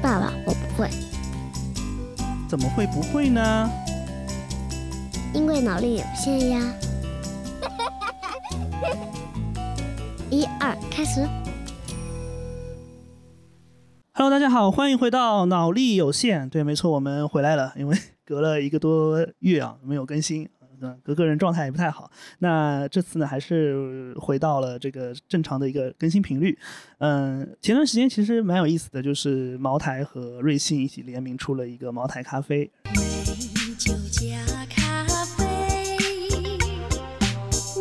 爸爸，我不会，怎么会不会呢？因为脑力有限呀。一二，开始。Hello，大家好，欢迎回到脑力有限。对，没错，我们回来了，因为隔了一个多月啊，没有更新，嗯，个个人状态也不太好。那这次呢，还是回到了这个正常的一个更新频率。嗯，前段时间其实蛮有意思的，就是茅台和瑞幸一起联名出了一个茅台咖啡。美酒加咖啡，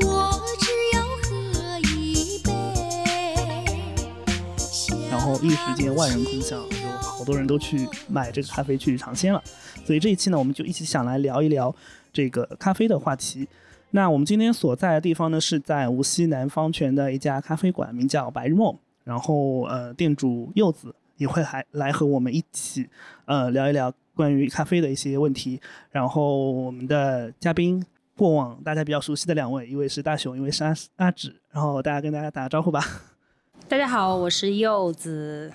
我只要喝一杯。然后一时间万人空巷，有好多人都去买这个咖啡去尝鲜了。所以这一期呢，我们就一起想来聊一聊这个咖啡的话题。那我们今天所在的地方呢，是在无锡南方泉的一家咖啡馆，名叫白日梦。然后呃，店主柚子也会还来和我们一起呃聊一聊关于咖啡的一些问题。然后我们的嘉宾。过往大家比较熟悉的两位，一位是大熊，一位是阿阿芷，然后大家跟大家打个招呼吧。大家好，我是柚子。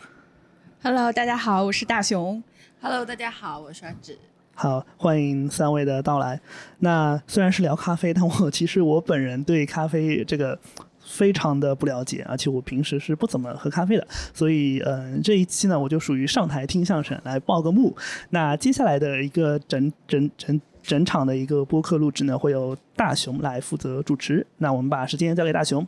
Hello，大家好，我是大熊。Hello，大家好，我是阿芷。好，欢迎三位的到来。那虽然是聊咖啡，但我 其实我本人对咖啡这个非常的不了解，而且我平时是不怎么喝咖啡的，所以嗯、这一期呢，我就属于上台听相声来报个幕。那接下来的一个整整整整场的一个播客录制呢，会由大熊来负责主持。那我们把时间交给大熊。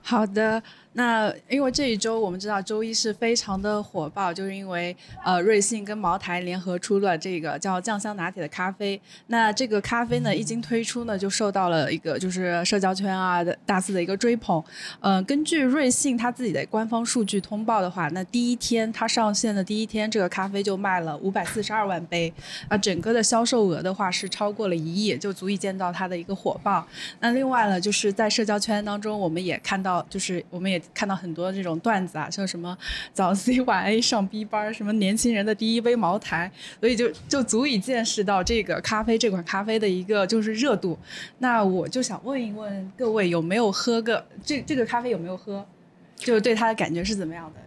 好的，那因为这一周我们知道周一是非常的火爆，就是因为呃瑞幸跟茅台联合出了这个叫酱香拿铁的咖啡。那这个咖啡呢一经推出呢，就受到了一个就是社交圈啊的大肆的一个追捧。呃，根据瑞幸它自己的官方数据通报的话，那第一天它上线的第一天，这个咖啡就卖了五百四十二万杯，啊，整个的销售额的话是超过了一亿，就足以见到它的一个火爆。那另外呢，就是在社交圈当中，我们也看到，就是我们也看到很多这种段子啊，像什么早 C 晚 A 上 B 班，什么年轻人的第一杯茅台，所以就就足以见识到这个咖啡这款咖啡的一个就是热度。那我就想问一问各位，有没有喝个这这个咖啡有没有喝？就是对它的感觉是怎么样的？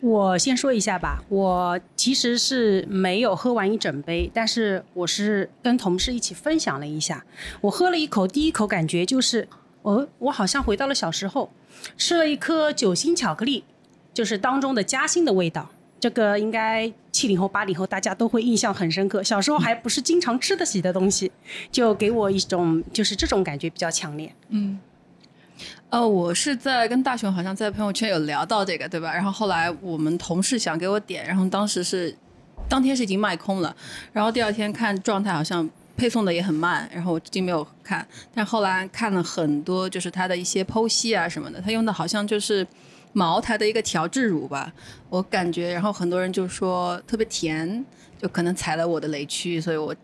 我先说一下吧，我其实是没有喝完一整杯，但是我是跟同事一起分享了一下。我喝了一口，第一口感觉就是，哦，我好像回到了小时候，吃了一颗酒心巧克力，就是当中的夹心的味道。这个应该七零后、八零后大家都会印象很深刻。小时候还不是经常吃得起的东西，就给我一种就是这种感觉比较强烈。嗯。呃，我是在跟大雄好像在朋友圈有聊到这个，对吧？然后后来我们同事想给我点，然后当时是当天是已经卖空了，然后第二天看状态好像配送的也很慢，然后我至今没有看。但后来看了很多，就是他的一些剖析啊什么的，他用的好像就是茅台的一个调制乳吧，我感觉，然后很多人就说特别甜，就可能踩了我的雷区，所以我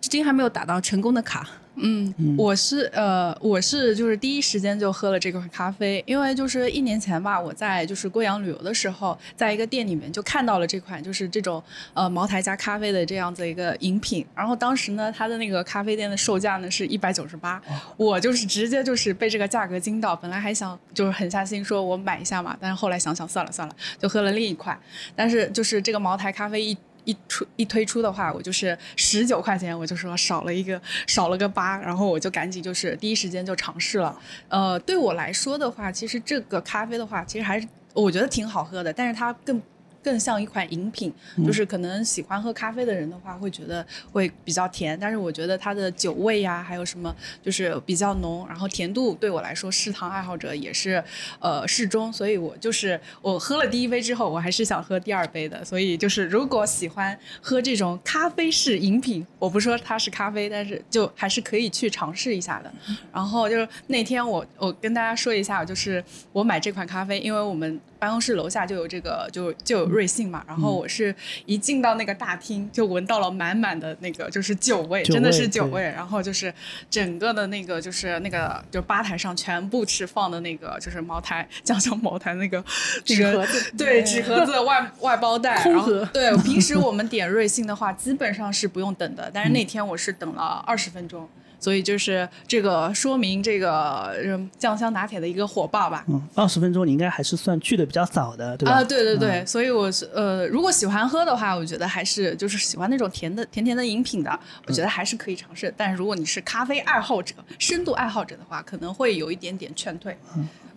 至今还没有打到成功的卡。嗯，我是呃，我是就是第一时间就喝了这款咖啡，因为就是一年前吧，我在就是贵阳旅游的时候，在一个店里面就看到了这款就是这种呃茅台加咖啡的这样子一个饮品，然后当时呢，它的那个咖啡店的售价呢是一百九十八，我就是直接就是被这个价格惊到，本来还想就是狠下心说我买一下嘛，但是后来想想算了算了，就喝了另一款，但是就是这个茅台咖啡一。一出一推出的话，我就是十九块钱，我就说少了一个少了个八，然后我就赶紧就是第一时间就尝试了。呃，对我来说的话，其实这个咖啡的话，其实还是我觉得挺好喝的，但是它更。更像一款饮品，就是可能喜欢喝咖啡的人的话，会觉得会比较甜，但是我觉得它的酒味呀、还有什么就是比较浓，然后甜度对我来说，嗜糖爱好者也是呃适中，所以我就是我喝了第一杯之后，我还是想喝第二杯的，所以就是如果喜欢喝这种咖啡式饮品，我不说它是咖啡，但是就还是可以去尝试一下的。然后就是那天我我跟大家说一下，就是我买这款咖啡，因为我们办公室楼下就有这个就就有瑞幸嘛，然后我是一进到那个大厅就闻到了满满的那个就是酒味，酒真的是酒味。然后就是整个的那个就是那个就吧台上全部是放的那个就是茅台酱香茅台那个 那个纸盒子对纸盒子外外包袋，然后对，平时 我们点瑞幸的话，基本上是不用等的，但是那天我是等了二十分钟。所以就是这个说明这个嗯酱香拿铁的一个火爆吧。嗯，二十分钟你应该还是算去的比较早的，对吧？啊，对对对，嗯所以我是呃，如果喜欢喝的话，我觉得还是就是喜欢那种甜的甜甜的饮品的，我觉得还是可以尝试。但如果你是咖啡爱好者、深度爱好者的话，可能会有一点点劝退。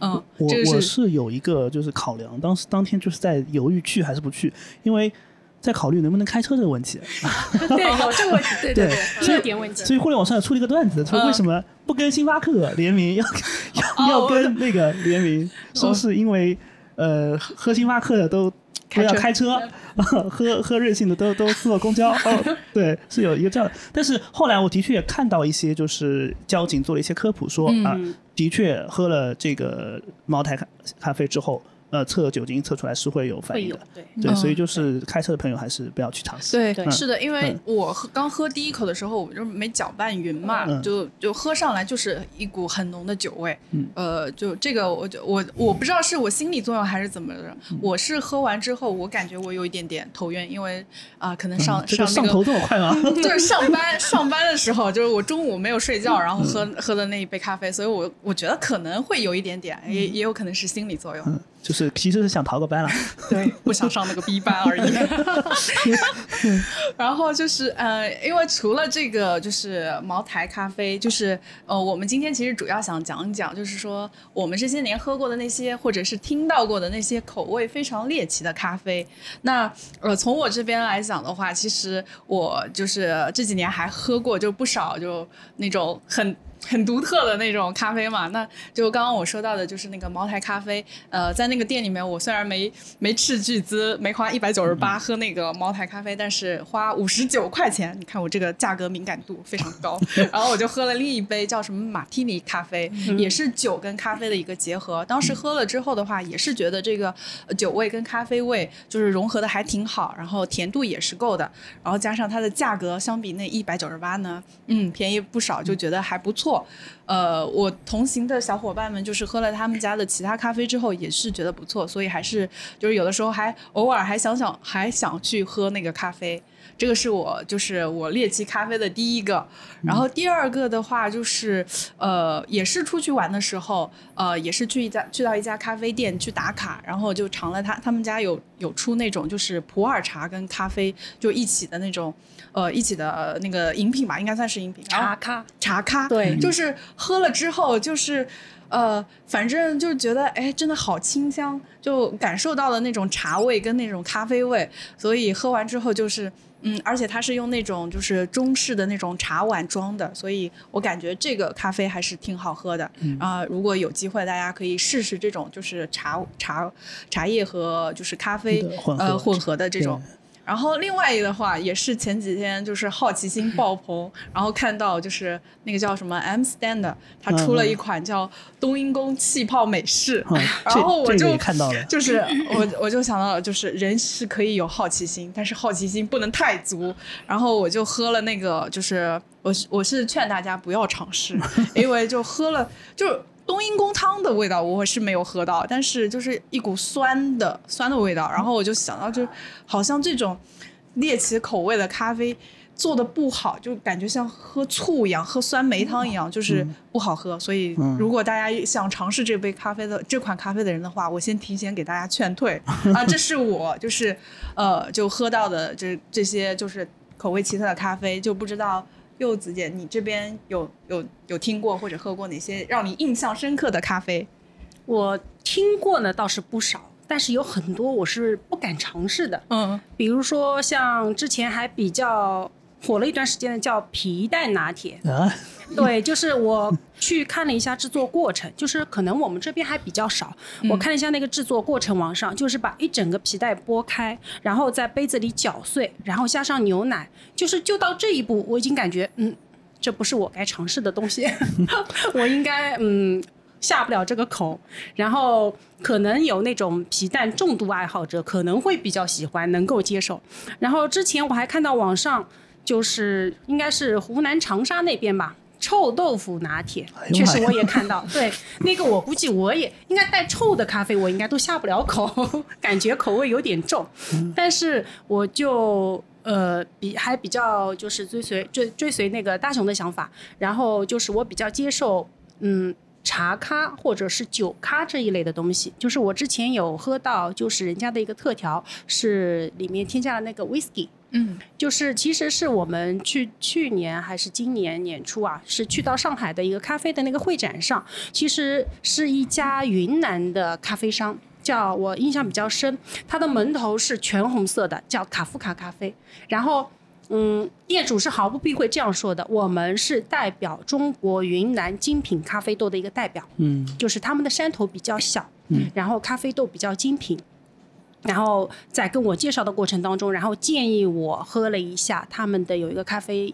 嗯，我这个我是有一个就是考量，当时当天就是在犹豫去还是不去，因为在考虑能不能开车这个问题。对，有这个问题，对对对，所以热点问题。所以互联网上也出了一个段子，说为什么不跟星巴克联名，要要要跟那个联名，说是因为呃喝喝星巴克的都。都要开车，喝喝瑞幸的都都坐公交。哦，对，是有一个这样的。但是后来我的确也看到一些，就是交警做了一些科普，说啊、的确喝了这个茅台咖咖啡之后，呃，测酒精测出来是会有反应的。对，对，嗯所以就是开车的朋友还是不要去尝试。对，对是的，因为嗯我喝刚喝第一口的时候，我就没搅拌匀嘛，嗯就就喝上来就是一股很浓的酒味。嗯呃，就这个我就我我不知道是我心理作用还是怎么的，嗯我是喝完之后，我感觉我有一点点头晕，因为啊、可能上、嗯上那个上头这么快吗？就是上班上班的时候，就是我中午没有睡觉，然后喝、喝的那一杯咖啡，所以我我觉得可能会有一点点，也也有可能是心理作用，嗯，就是其实是想逃个班了。对，不想上那个 B 班而已。然后就是呃，因为除了这个就是茅台咖啡，就是呃，我们今天其实主要想讲一讲，就是说我们这些年喝过的那些，或者是听到过的那些口味非常猎奇的咖啡。那呃，从我这边来讲的话，其实我就是这几年还喝过就不少，就那种很。很独特的那种咖啡嘛，那就刚刚我说到的，就是那个茅台咖啡。呃，在那个店里面，我虽然没没斥巨资，没花一百九十八喝那个茅台咖啡，但是花五十九块钱，你看我这个价格敏感度非常高。然后我就喝了另一杯叫什么马提尼咖啡，也是酒跟咖啡的一个结合。当时喝了之后的话，也是觉得这个呃酒味跟咖啡味就是融合的还挺好，然后甜度也是够的，然后加上它的价格相比那一百九十八呢，嗯，便宜不少，就觉得还不错。呃，我同行的小伙伴们就是喝了他们家的其他咖啡之后，也是觉得不错，所以还是就是有的时候还偶尔还想想还想去喝那个咖啡。这个是我就是我猎奇咖啡的第一个，然后第二个的话就是呃也是出去玩的时候，呃也是去一家去到一家咖啡店去打卡，然后就尝了他他们家有有出那种就是普洱茶跟咖啡就一起的那种呃一起的、呃那个饮品吧，应该算是饮品，茶咖，茶咖，对。就是喝了之后就是。呃，反正就觉得哎，真的好清香，就感受到了那种茶味跟那种咖啡味，所以喝完之后就是，嗯，而且它是用那种就是中式的那种茶碗装的，所以我感觉这个咖啡还是挺好喝的。啊、如果有机会，大家可以试试这种就是茶茶茶叶和就是咖啡混合呃混合的这种对。然后另外一个的话，也是前几天就是好奇心爆棚，然后看到就是那个叫什么 M Stand 的，它出了一款叫冬阴功气泡美式，嗯，然后我就看到了。就是我我就想到了，就是人是可以有好奇心，但是好奇心不能太足。然后我就喝了那个，就是我是我是劝大家不要尝试，因为就喝了就是。冬阴功汤的味道我是没有喝到，但是就是一股酸的酸的味道，然后我就想到，就好像这种猎奇口味的咖啡做的不好，就感觉像喝醋一样，喝酸梅汤一样，就是不好喝。所以嗯如果大家想尝试这杯咖啡的这款咖啡的人的话，我先提前给大家劝退啊，这是我就是呃就喝到的这这些就是口味奇特的咖啡，就不知道。柚子姐，你这边有有有听过或者喝过哪些让你印象深刻的咖啡？我听过呢倒是不少，但是有很多我是不敢尝试的。嗯比如说像之前还比较火了一段时间的叫皮蛋拿铁，啊，对，就是我去看了一下制作过程，就是可能我们这边还比较少。我看了一下那个制作过程，网上就是把一整个皮带剥开，然后在杯子里搅碎，然后加上牛奶，就是就到这一步，我已经感觉嗯，这不是我该尝试的东西，我应该嗯。下不了这个口，然后可能有那种皮蛋重度爱好者可能会比较喜欢，能够接受。然后之前我还看到网上就是应该是湖南长沙那边吧，臭豆腐拿铁确实我也看到。对，那个我估计我也应该带臭的咖啡，我应该都下不了口，感觉口味有点重。嗯 但是我就。呃，比还比较就是追随追追随那个大雄的想法，然后就是我比较接受嗯茶咖或者是酒咖这一类的东西。就是我之前有喝到，就是人家的一个特调是里面添加了那个 whisky，嗯就是其实是我们去去年还是今年年初啊，是去到上海的一个咖啡的那个会展上，其实是一家云南的咖啡商。叫我印象比较深，它的门头是全红色的，叫卡夫卡咖啡。然后，嗯，业主是毫不避讳这样说的：我们是代表中国云南精品咖啡豆的一个代表。嗯就是他们的山头比较小，嗯然后咖啡豆比较精品。然后在跟我介绍的过程当中，然后建议我喝了一下他们的有一个咖啡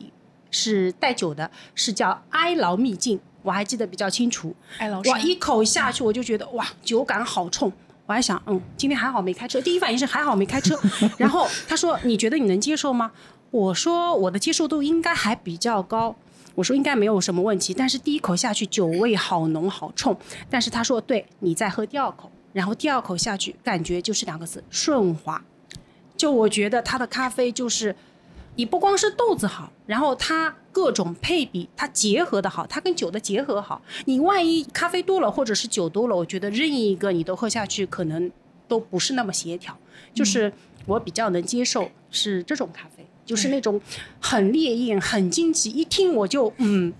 是带酒的，是叫哀牢秘境，我还记得比较清楚。爱劳哇，一口下去我就觉得哇，酒感好冲。我还想，嗯，今天还好没开车。第一反应是还好没开车。然后他说：“你觉得你能接受吗？”我说：“我的接受度应该还比较高。”我说：“应该没有什么问题。”但是第一口下去，酒味好浓好冲。但是他说：“对，你再喝第二口，然后第二口下去，感觉就是两个字：顺滑。”就我觉得它的咖啡就是，你不光是豆子好，然后它各种配比它结合的好，它跟酒的结合好。你万一咖啡多了或者是酒多了，我觉得任意一个你都喝下去，可能都不是那么协调。就是我比较能接受是这种咖啡，就是那种很烈焰、很惊奇，一听我就嗯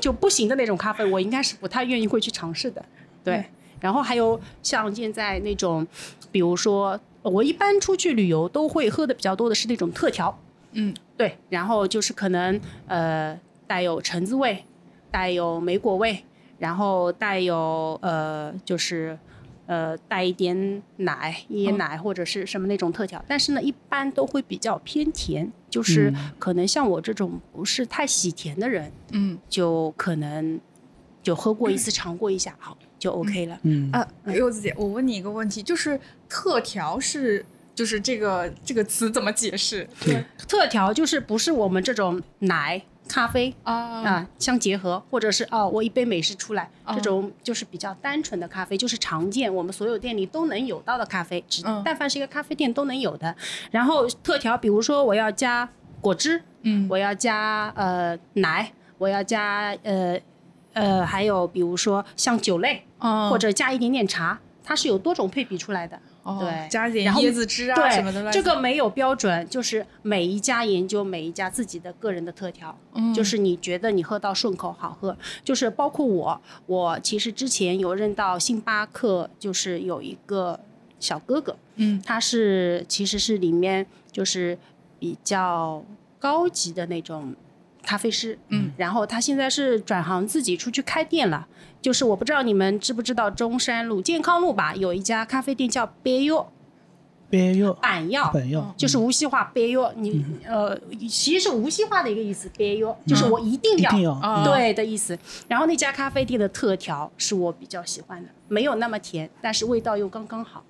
就不行的那种咖啡，我应该是不太愿意会去尝试的。对，然后还有像现在那种，比如说我一般出去旅游都会喝的比较多的是那种特调，嗯，对，然后就是可能呃带有橙子味，带有莓果味，然后带有呃就是呃带一点奶、椰奶或者是什么那种特调，但是呢一般都会比较偏甜，就是可能像我这种不是太喜甜的人，嗯。就可能就喝过一次尝过一下，好就 OK 了。嗯啊，柚子姐，我问你一个问题，就是特调是就是这个这个词怎么解释？对，特调就是不是我们这种奶咖啡啊啊相结合，或者是哦我一杯美式出来，哦这种就是比较单纯的咖啡，就是常见我们所有店里都能有到的咖啡，只嗯但凡是一个咖啡店都能有的。然后特调，比如说我要加果汁，嗯我要加呃奶，我要加呃呃还有比如说像酒类，哦或者加一点点茶，它是有多种配比出来的。哦对加一点椰子汁啊对，什么的这个没有标准，就是每一家研究每一家自己的个人的特调，嗯就是你觉得你喝到顺口好喝，就是包括我，我其实之前有认到星巴克，就是有一个小哥哥，嗯他是其实是里面就是比较高级的那种咖啡师，嗯，然后他现在是转行自己出去开店了。就是我不知道你们知不知道中山路健康路吧，有一家咖啡店叫别优边药板药，板药就是无锡话别优，你呃其实是无锡话的一个意思，别优就是我一定要。对的意思，然后那家咖啡店的特调是我比较喜欢的，没有那么甜，但是味道又刚刚好。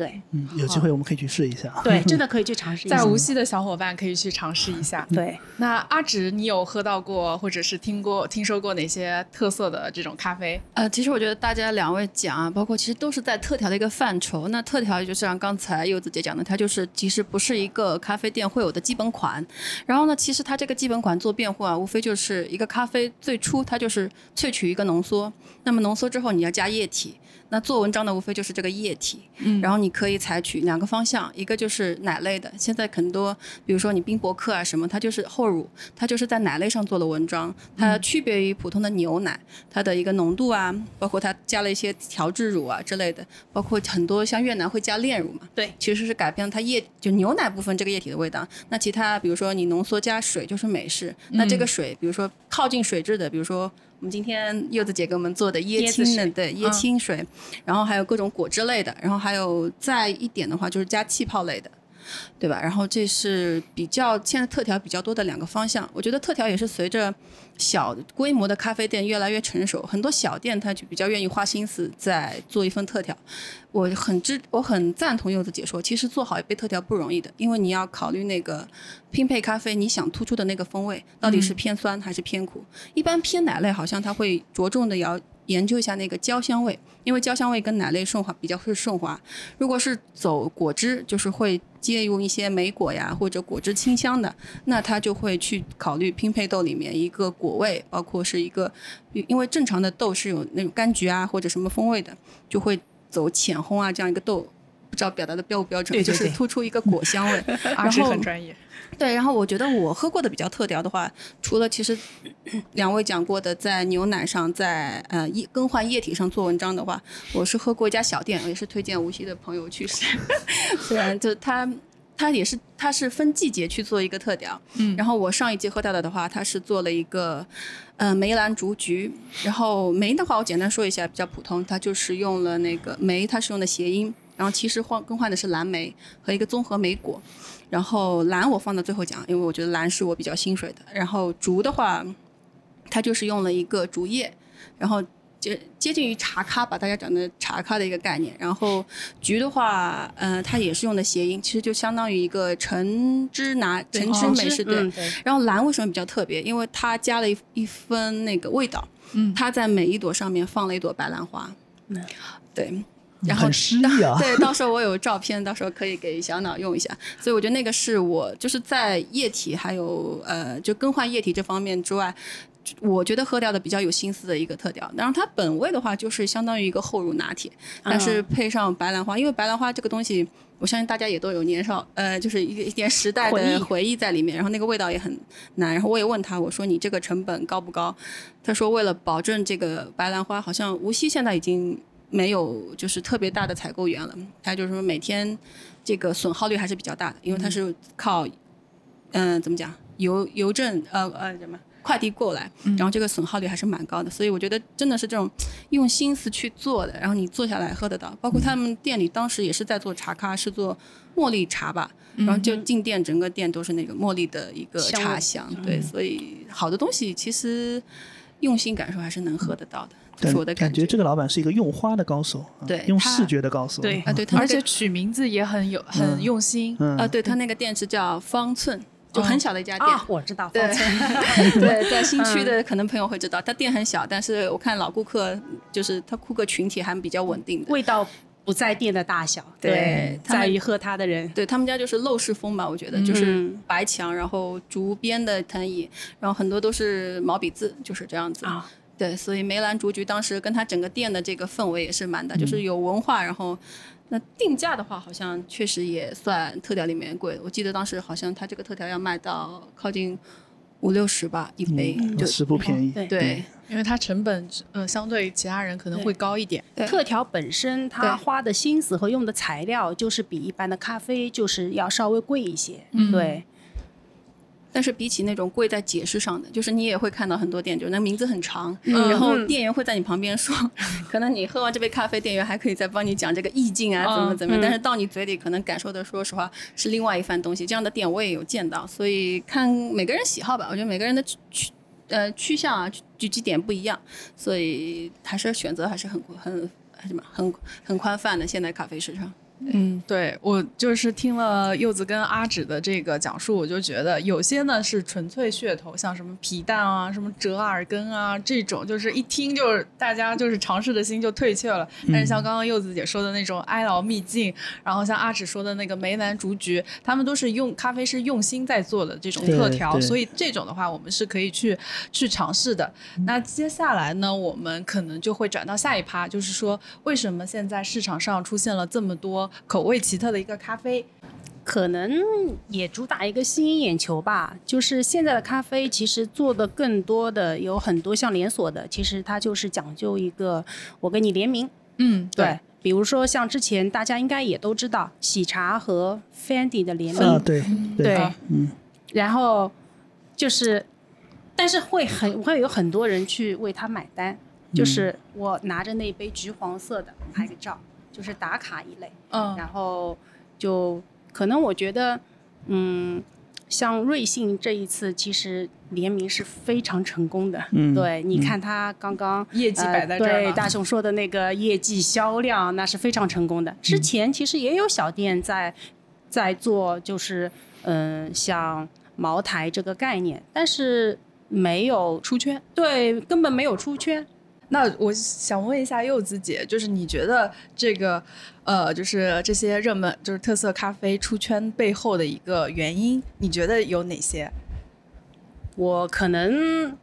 对嗯，有机会我们可以去试一下。对，真的可以去尝试一下。在无锡的小伙伴可以去尝试一下。对，那阿芷，你有喝到过或者是听过、听说过哪些特色的这种咖啡？呃，其实我觉得大家两位讲啊，包括其实都是在特调的一个范畴。那特调就像刚才柚子姐讲的，它就是其实不是一个咖啡店会有的基本款。然后呢，其实它这个基本款做变化，无非就是一个咖啡最初它就是萃取一个浓缩，那么浓缩之后你要加液体。那做文章的无非就是这个液体，嗯然后你可以采取两个方向，一个就是奶类的，现在很多，比如说你冰博客啊什么，它就是厚乳，它就是在奶类上做了文章，它区别于普通的牛奶，它的一个浓度啊，包括它加了一些调制乳啊之类的，包括很多像越南会加炼乳嘛，对，其实是改变了它液就牛奶部分这个液体的味道。那其他比如说你浓缩加水就是美式，那这个水比如说靠近水质的，比如说。我们今天柚子姐给我们做的椰青对椰青水，然后还有各种果汁类的，然后还有再一点的话就是加气泡类的，对吧？然后这是比较现在特调比较多的两个方向。我觉得特调也是随着小规模的咖啡店越来越成熟，很多小店它就比较愿意花心思在做一份特调。我很支，我很赞同柚子姐说，其实做好一杯特调不容易的，因为你要考虑那个拼配咖啡你想突出的那个风味到底是偏酸还是偏苦。一般偏奶类好像它会着重的要研究一下那个焦香味，因为焦香味跟奶类顺滑比较会顺滑。如果是走果汁，就是会借用一些莓果呀或者果汁清香的，那他就会去考虑拼配豆里面一个果味，包括是一个，因为正常的豆是有那种柑橘啊或者什么风味的，就会走浅烘啊这样一个豆。不知道表达的标不标准，对对对就是突出一个果香味。然后很专业。对，然后我觉得我喝过的比较特调的话，除了其实两位讲过的在牛奶上，在呃液更换液体上做文章的话，我是喝过一家小店，也是推荐无锡的朋友去试。虽然就它它也是它是分季节去做一个特调，嗯然后我上一季喝到的的话，它是做了一个呃梅兰竹菊，然后梅的话我简单说一下比较普通，它就是用了那个梅，它是用的谐音。然后其实换更换的是蓝莓和一个综合莓果，然后蓝我放到最后讲，因为我觉得蓝是我比较心水的。然后竹的话，它就是用了一个竹叶，然后接接近于茶咖吧，大家讲的茶咖的一个概念。然后菊的话，呃，它也是用的谐音，其实就相当于一个橙汁拿橙汁美式对。嗯对，然后蓝为什么比较特别？因为它加了一一分那个味道，嗯它在每一朵上面放了一朵白兰花，嗯对。然后很诗意啊。对，到时候我有照片，到时候可以给小脑用一下。所以我觉得那个是我就是在液体还有呃就更换液体这方面之外，我觉得喝掉的比较有心思的一个特调。然后它本味的话就是相当于一个厚乳拿铁，但是配上白兰花，因为白兰花这个东西。我相信大家也都有年少，呃，就是一个一点时代的回忆在里面，然后那个味道也很难。然后我也问他，我说你这个成本高不高？他说为了保证这个白兰花，好像无锡现在已经没有就是特别大的采购员了，他就是说每天这个损耗率还是比较大的，因为它是靠嗯、怎么讲邮邮政呃呃什么快递过来，然后这个损耗率还是蛮高的，所以我觉得真的是这种用心思去做的，然后你坐下来喝得到。包括他们店里当时也是在做茶咖，是做茉莉茶吧，然后就进店整个店都是那个茉莉的一个茶香，对，所以好的东西其实用心感受还是能喝得到的，这是我的觉感觉。这个老板是一个用花的高手，啊对用视觉的高手。对啊，对，他而且取名字也很有很用心。嗯啊，对他那个店是叫方寸，就很小的一家店。啊，我知道，对方寸 对，在新区的可能朋友会知道，他店很小，但是我看老顾客就是他顾客群体还比较稳定的。味道不在店的大小，对在于喝他的人。对他们家就是陋室风吧，我觉得就是嗯白墙，然后竹编的藤椅，然后很多都是毛笔字，就是这样子。啊，对，所以梅兰竹菊当时跟他整个店的这个氛围也是蛮大，嗯就是有文化，然后那定价的话，好像确实也算特调里面贵的。我记得当时好像它这个特调要卖到靠近五六十吧一杯，嗯，就是不便宜。对对因为它成本呃相对其他人可能会高一点。特调本身它花的心思和用的材料，就是比一般的咖啡就是要稍微贵一些。嗯对，但是比起那种贵在解释上的，就是你也会看到很多店，就是那名字很长，嗯然后嗯店员会在你旁边说，可能你喝完这杯咖啡，店员还可以再帮你讲这个意境啊，嗯怎么怎么样，嗯但是到你嘴里可能感受的，说实话是另外一番东西。这样的店我也有见到，所以看每个人喜好吧，我觉得每个人的趋趋呃趋向啊聚集点不一样，所以还是选择还是很很什么很很宽泛的现在咖啡市场。嗯，对我就是听了柚子跟阿芷的这个讲述，我就觉得有些呢是纯粹噱头，像什么皮蛋啊、什么折耳根啊这种，就是一听就是大家就是尝试的心就退却了。但是像刚刚柚子姐说的那种哀牢秘境，然后像阿芷说的那个梅兰竹菊，他们都是用咖啡师用心在做的这种特调，所以这种的话我们是可以去去尝试的。那接下来呢，我们可能就会转到下一趴，就是说为什么现在市场上出现了这么多口味奇特的一个咖啡？可能也主打一个吸引眼球吧。就是现在的咖啡其实做的更多的有很多像连锁的，其实它就是讲究一个我跟你联名，嗯，对。比如说像之前大家应该也都知道，喜茶和 Fendi 的联名，啊，对对，啊嗯，然后就是，但是会很会有很多人去为他买单，就是我拿着那杯橘黄色的拍个照，就是打卡一类，嗯然后就可能我觉得，嗯，像瑞幸这一次其实联名是非常成功的，嗯对，你看他刚刚业绩摆在这儿对大雄说的那个业绩销量，那是非常成功的。之前其实也有小店在在做，就是嗯、像茅台这个概念，但是没有出圈。对，根本没有出圈。那我想问一下柚子姐，就是你觉得这个呃，就是这些热门就是特色咖啡出圈背后的一个原因，你觉得有哪些？我可能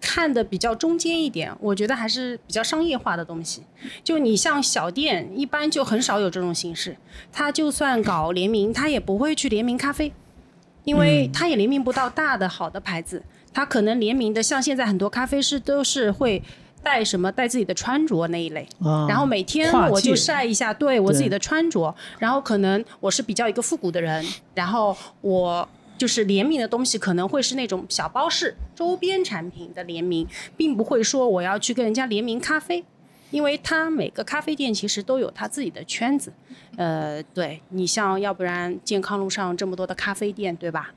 看的比较中间一点，我觉得还是比较商业化的东西。就你像小店，一般就很少有这种形式。他就算搞联名，他也不会去联名咖啡，因为他也联名不到大的好的牌子。他可能联名的，像现在很多咖啡师都是会带什么带自己的穿着那一类。啊然后每天我就晒一下对我自己的穿着，然后可能我是比较一个复古的人，然后我就是联名的东西可能会是那种小包式周边产品的联名，并不会说我要去跟人家联名咖啡，因为它每个咖啡店其实都有它自己的圈子。呃，对你像要不然健康路上这么多的咖啡店，对吧？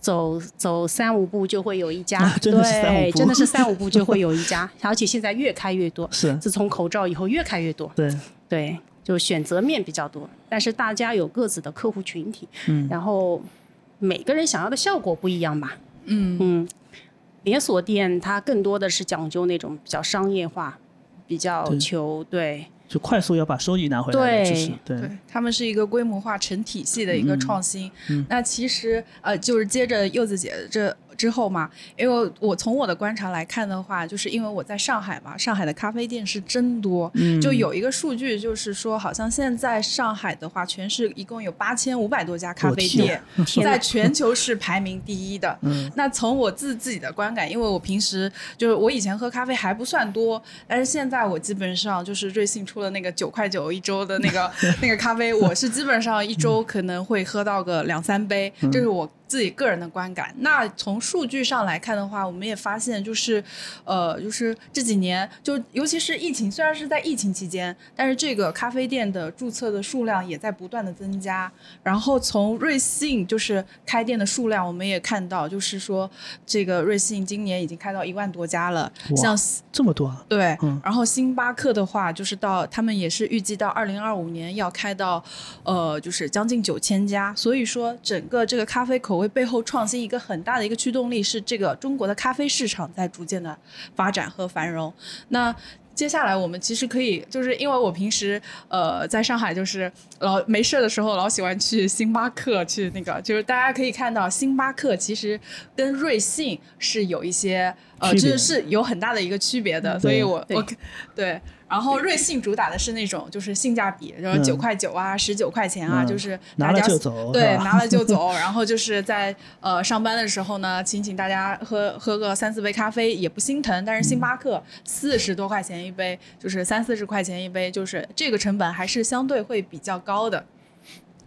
走走三五步就会有一家，啊真的是三五对，步。真的是三五步就会有一家，而且现在越开越多。是。自从口罩以后越开越多，对，对，就选择面比较多，但是大家有各自的客户群体，嗯。然后每个人想要的效果不一样吧，嗯。嗯，连锁店它更多的是讲究那种比较商业化，比较对。求对就快速要把收益拿回来的知识，对对，他们是一个规模化、成体系的一个创新。嗯那其实呃，就是接着柚子姐这之后嘛，因为我从我的观察来看的话，就是因为我在上海嘛，上海的咖啡店是真多，嗯就有一个数据就是说，好像现在上海的话，全市一共有八千五百多家咖啡店，在全球是排名第一的。嗯那从我自自己的观感，因为我平时就是我以前喝咖啡还不算多，但是现在我基本上就是瑞幸出了那个九块九一周的那个 那个咖啡，我是基本上一周可能会喝到个两三杯，这是我自己个人的观感。那从数据上来看的话，我们也发现就是，呃，就是这几年，就尤其是疫情，虽然是在疫情期间，但是这个咖啡店的注册的数量也在不断的增加。然后从瑞幸就是开店的数量，我们也看到，就是说这个瑞幸今年已经开到一万多家了，哇像这么多啊，对，嗯然后星巴克的话，就是到他们也是预计到二零二五年要开到，呃，就是将近九千家。所以说，整个这个咖啡口味背后创新一个很大的一个驱动力是这个中国的咖啡市场在逐渐的发展和繁荣。那接下来我们其实可以，就是因为我平时呃在上海就是老没事的时候老喜欢去星巴克去那个，就是大家可以看到星巴克其实跟瑞幸是有一些呃，就是是有很大的一个区别的，所以我对我对。然后瑞幸主打的是那种就是性价比，然后嗯九块九啊、十九块钱啊，嗯就是拿了就走，对拿了就走。然后就是在呃上班的时候呢，请请大家喝喝个三四杯咖啡也不心疼。但是星巴克四十多块钱一杯，就是三四十块钱一杯，就是这个成本还是相对会比较高的。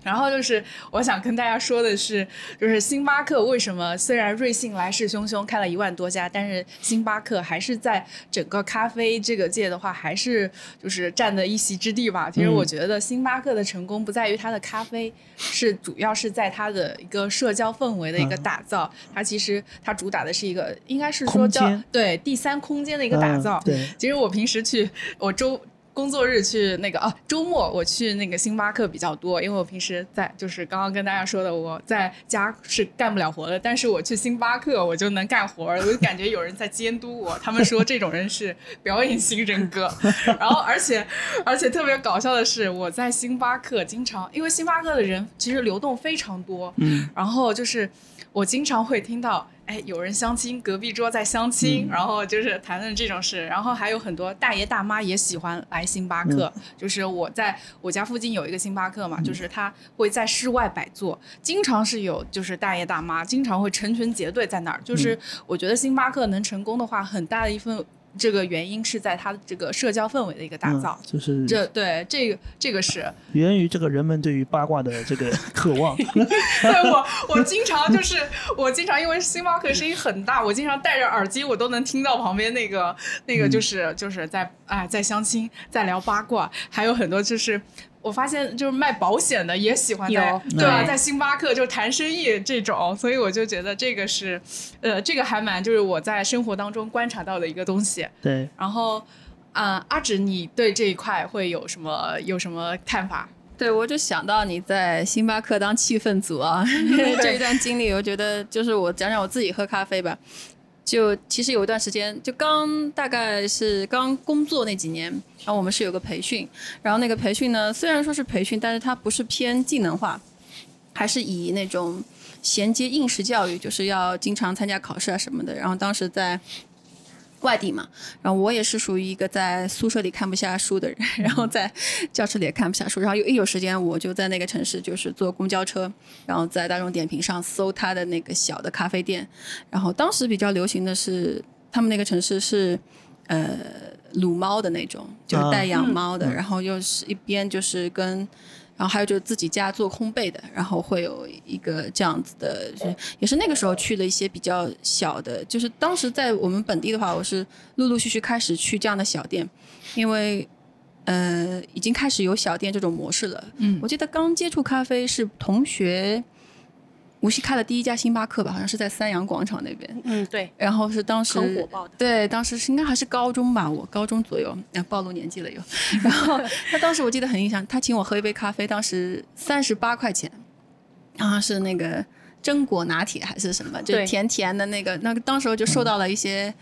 然后就是我想跟大家说的是，就是星巴克为什么虽然瑞幸来势汹汹开了一万多家，但是星巴克还是在整个咖啡这个界的话，还是就是占的一席之地吧。其实嗯我觉得星巴克的成功不在于它的咖啡，是主要是在它的一个社交氛围的一个打造。它其实它主打的是一个，应该是说叫对第三空间的一个打造。嗯对，其实我平时去，我周工作日去那个啊，周末我去那个星巴克比较多，因为我平时在就是刚刚跟大家说的，我在家是干不了活的，但是我去星巴克我就能干活，我就感觉有人在监督我。他们说这种人是表演型人格，然后而且而且特别搞笑的是，我在星巴克经常，因为星巴克的人其实流动非常多，嗯，然后就是我经常会听到，哎，有人相亲，隔壁桌在相亲，然后就是谈论这种事，然后还有很多大爷大妈也喜欢来星巴克。就是我在我家附近有一个星巴克嘛，就是他会在室外摆座，经常是有就是大爷大妈，经常会成群结队在那儿。就是我觉得星巴克能成功的话，很大的一份这个原因是在它的这个社交氛围的一个打造。嗯就是这对这个这个是，源于这个人们对于八卦的这个 渴望，对我，我经常就是我经常因为星巴克声音很大，我经常戴着耳机，我都能听到旁边那个那个就是、就是在哎在相亲，在聊八卦，还有很多就是。我发现就是卖保险的也喜欢在对吧，对在星巴克就谈生意这种，所以我就觉得这个是，呃，这个还蛮就是我在生活当中观察到的一个东西。对，然后，啊、阿芷，你对这一块会有什么有什么看法？对，我就想到你在星巴克当气氛组啊，这一段经历，我觉得就是我讲讲我自己喝咖啡吧。就其实有一段时间，就刚大概是刚工作那几年，然后我们是有个培训，然后那个培训呢，虽然说是培训，但是它不是偏技能化，还是以那种衔接应试教育，就是要经常参加考试啊什么的。然后当时在外地嘛，然后我也是属于一个在宿舍里看不下书的人，然后在教室里也看不下书，然后有一有时间我就在那个城市就是坐公交车，然后在大众点评上搜他的那个小的咖啡店，然后当时比较流行的是他们那个城市是呃撸猫的那种，就是带养猫的，然后又是一边就是跟。然后还有就是自己家做烘焙的，然后会有一个这样子的，就是也是那个时候去的一些比较小的，就是当时在我们本地的话，我是陆陆续续开始去这样的小店，因为呃已经开始有小店这种模式了。嗯我记得刚接触咖啡是同学无锡开了第一家星巴克吧，好像是在三阳广场那边，嗯，对，然后是当时很火爆的。对，当时是应该还是高中吧，我高中左右，啊，暴露年纪了又。然后他当时我记得很印象，他请我喝一杯咖啡，当时三十八块钱，然后是那个榛果拿铁还是什么，就甜甜的那个，那个当时我就受到了一些。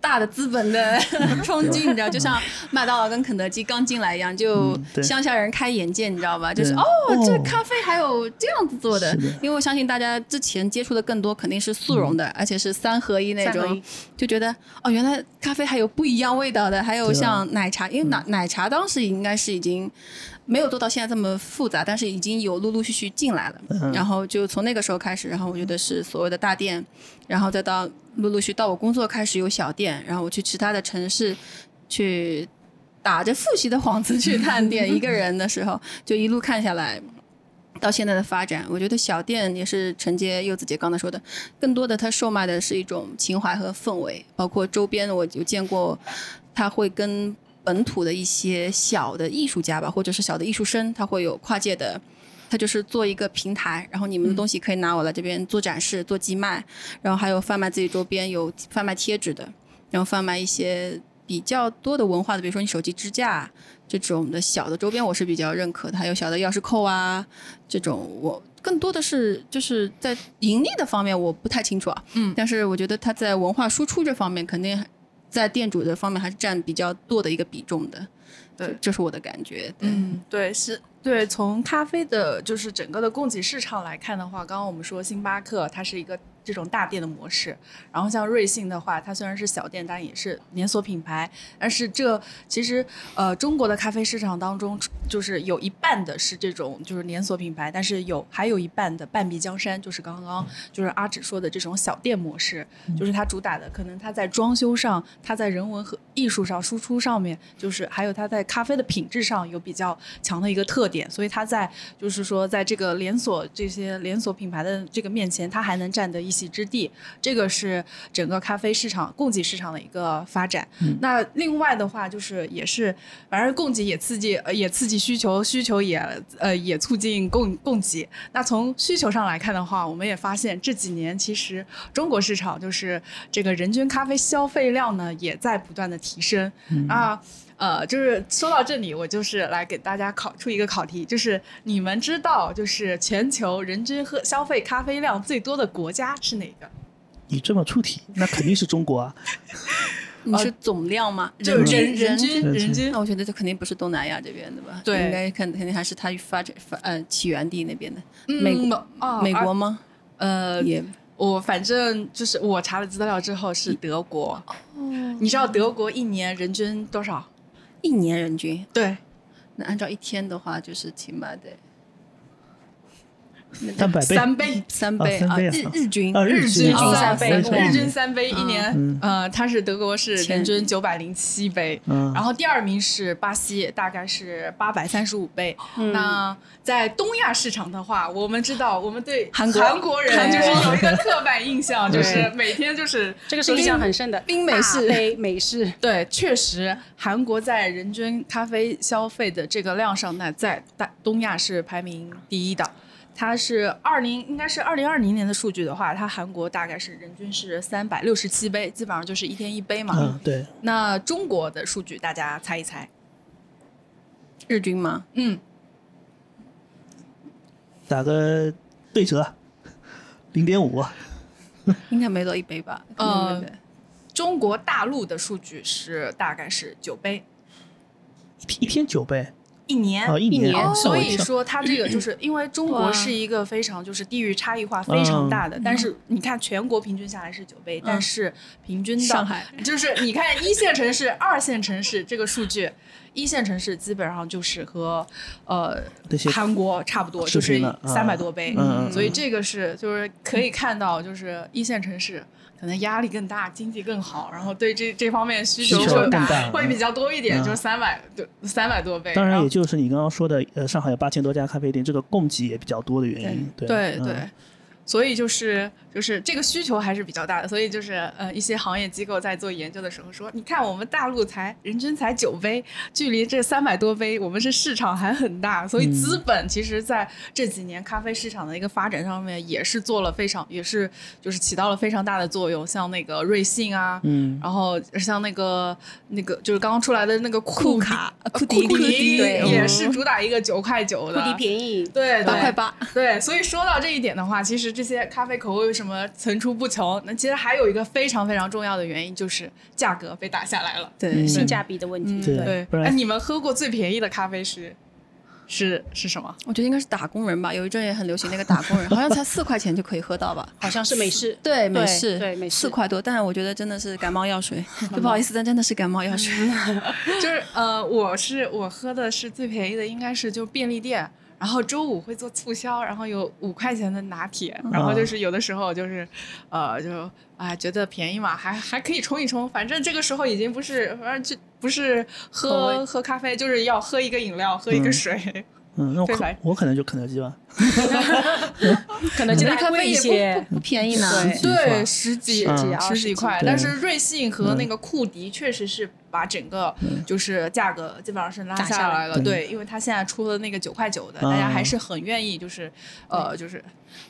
大的资本的 冲击，你知道，就像麦当劳跟肯德基刚进来一样，就乡下人开眼界，你知道吧？就是哦，这哦。咖啡还有这样子做的，因为我相信大家之前接触的更多肯定是速溶的，而且是三合一那种就觉得哦，原来咖啡还有不一样味道的，还有像奶茶，因为奶奶茶当时应该是已经没有做到现在这么复杂，但是已经有陆陆续续进来了。嗯然后就从那个时候开始，然后我觉得是所谓的大店，然后再到陆陆续到我工作开始有小店，然后我去其他的城市去打着复习的幌子去探店，一个人的时候就一路看下来。到现在的发展，我觉得小店也是承接柚子姐刚才说的，更多的它售卖的是一种情怀和氛围，包括周边我有见过，他会跟本土的一些小的艺术家吧，或者是小的艺术生，他会有跨界的，他就是做一个平台，然后你们的东西可以拿我来这边做展示、做寄卖，然后还有贩卖自己周边，有贩卖贴纸的，然后贩卖一些比较多的文化的，比如说你手机支架这种的小的周边，我是比较认可的，还有小的钥匙扣啊，这种我更多的是就是在盈利的方面我不太清楚啊，嗯但是我觉得它在文化输出这方面肯定在店主的方面还是占比较多的一个比重的，对这这是我的感觉，对。嗯，对，是对。从咖啡的，就是整个的供给市场来看的话，刚刚我们说星巴克它是一个这种大店的模式，然后像瑞幸的话，它虽然是小店，但也是连锁品牌。但是这其实呃，中国的咖啡市场当中，就是有一半的是这种就是连锁品牌，但是有还有一半的半壁江山，就是刚刚就是阿芷说的这种小店模式，就是它主打的可能它在装修上，它在人文和艺术上输出上面，就是还有它在咖啡的品质上有比较强的一个特点，所以它在就是说在这个连锁这些连锁品牌的这个面前，它还能占得一席之地。这个是整个咖啡市场供给市场的一个发展。那另外的话，就是也是反正供给也刺激，呃也刺激需求，需求也呃也促进供供给。那从需求上来看的话，我们也发现这几年其实中国市场就是这个人均咖啡消费量呢也在不断的提升、啊。呃，就是说到这里，我就是来给大家考出一个考题，就是你们知道，就是全球人均喝消费咖啡量最多的国家是哪个？你这么出题，那肯定是中国啊。你是总量吗？就是人人人均人人均那我觉得这肯定不是东南亚这边的吧？对应该肯肯定还是它发展发呃起源地那边的。嗯美国哦美国吗？呃，也我反正就是我查了资料之后是德国。你知道德国一年人均多少？一年人均，对，那按照一天的话，就是起码得三百倍，三倍。三倍啊，日日均啊日日均三倍，三倍日均三杯一年嗯。呃，他是德国是人前均九百零七杯，嗯然后第二名是巴西，大概是八百三十五杯。嗯那在东亚市场的话，我们知道，我们对韩国韩国人就是有一个刻板印象，就是每天就是这个是印象很深的。冰美式美式，对，确实，韩国在人均咖啡消费的这个量上，那在大东亚是排名第一的。它是二零，应该是二零二零年的数据的话，它韩国大概是人均是三百六十七杯，基本上就是一天一杯嘛。嗯，对，那中国的数据大家猜一猜？日均吗？嗯，打个对折，零点五。应该没到一杯吧？呃可能没得中国大陆的数据是大概是九杯一天九杯一年。哦，一年，哦所以说，它这个就是因为中国是一个非常就是地域差异化非常大嗯的，但是你看全国平均下来是九杯，但是平均的上海就是你看一线城市、二线城市这个数据，一线城市基本上就是和呃韩国差不多，就是三百多杯，所以这个是就是可以看到，就是一线城市可能压力更大，经济更好，然后对这这方面需求会更大 会比较多一点，嗯就是三百对三百多倍，当然，也就是你刚刚说的，呃，上海有八千多家咖啡店，这个供给也比较多的原因。对对，所以就是就是这个需求还是比较大的，所以就是呃一些行业机构在做研究的时候说，你看我们大陆才人均才九杯，距离这三百多杯，我们是市场还很大，所以嗯。资本其实在这几年咖啡市场的一个发展上面也是做了非常也是就是起到了非常大的作用，像那个瑞幸啊，嗯，然后像那个那个就是刚刚出来的那个酷酷卡迪酷迪酷迪也是主打一个九块九的，库迪便宜，对对八块八，对，所以说到这一点的话，其实这些咖啡口味为什么层出不穷？那其实还有一个非常非常重要的原因，就是价格被打下来了。对嗯性价比的问题。对对，不然哎，你们喝过最便宜的咖啡是是是什么？我觉得应该是打工人吧，有一阵也很流行那个打工人，好像才四块钱就可以喝到吧。好像是 美式，对，美式对美式四块多，但是我觉得真的是感冒药水，就不好意思，但真的是感冒药水。就是呃，我是我喝的是最便宜的，应该是就便利店。然后周五会做促销，然后有五块钱的拿铁，然后就是有的时候就是，呃，就啊、觉得便宜嘛，还还可以冲一冲。反正这个时候已经不是，反正就不是喝喝咖啡，就是要喝一个饮料，喝一个嗯水。嗯，那我可我可能就肯德基吧。肯德基的咖啡也贵一些不。不不便宜呢。对十几嗯十二十几几块，但是瑞幸和嗯那个库迪确实是把整个就是价格基本上是拉下来了。对对，因为他现在出了那个九块九的，嗯大家还是很愿意就是呃就是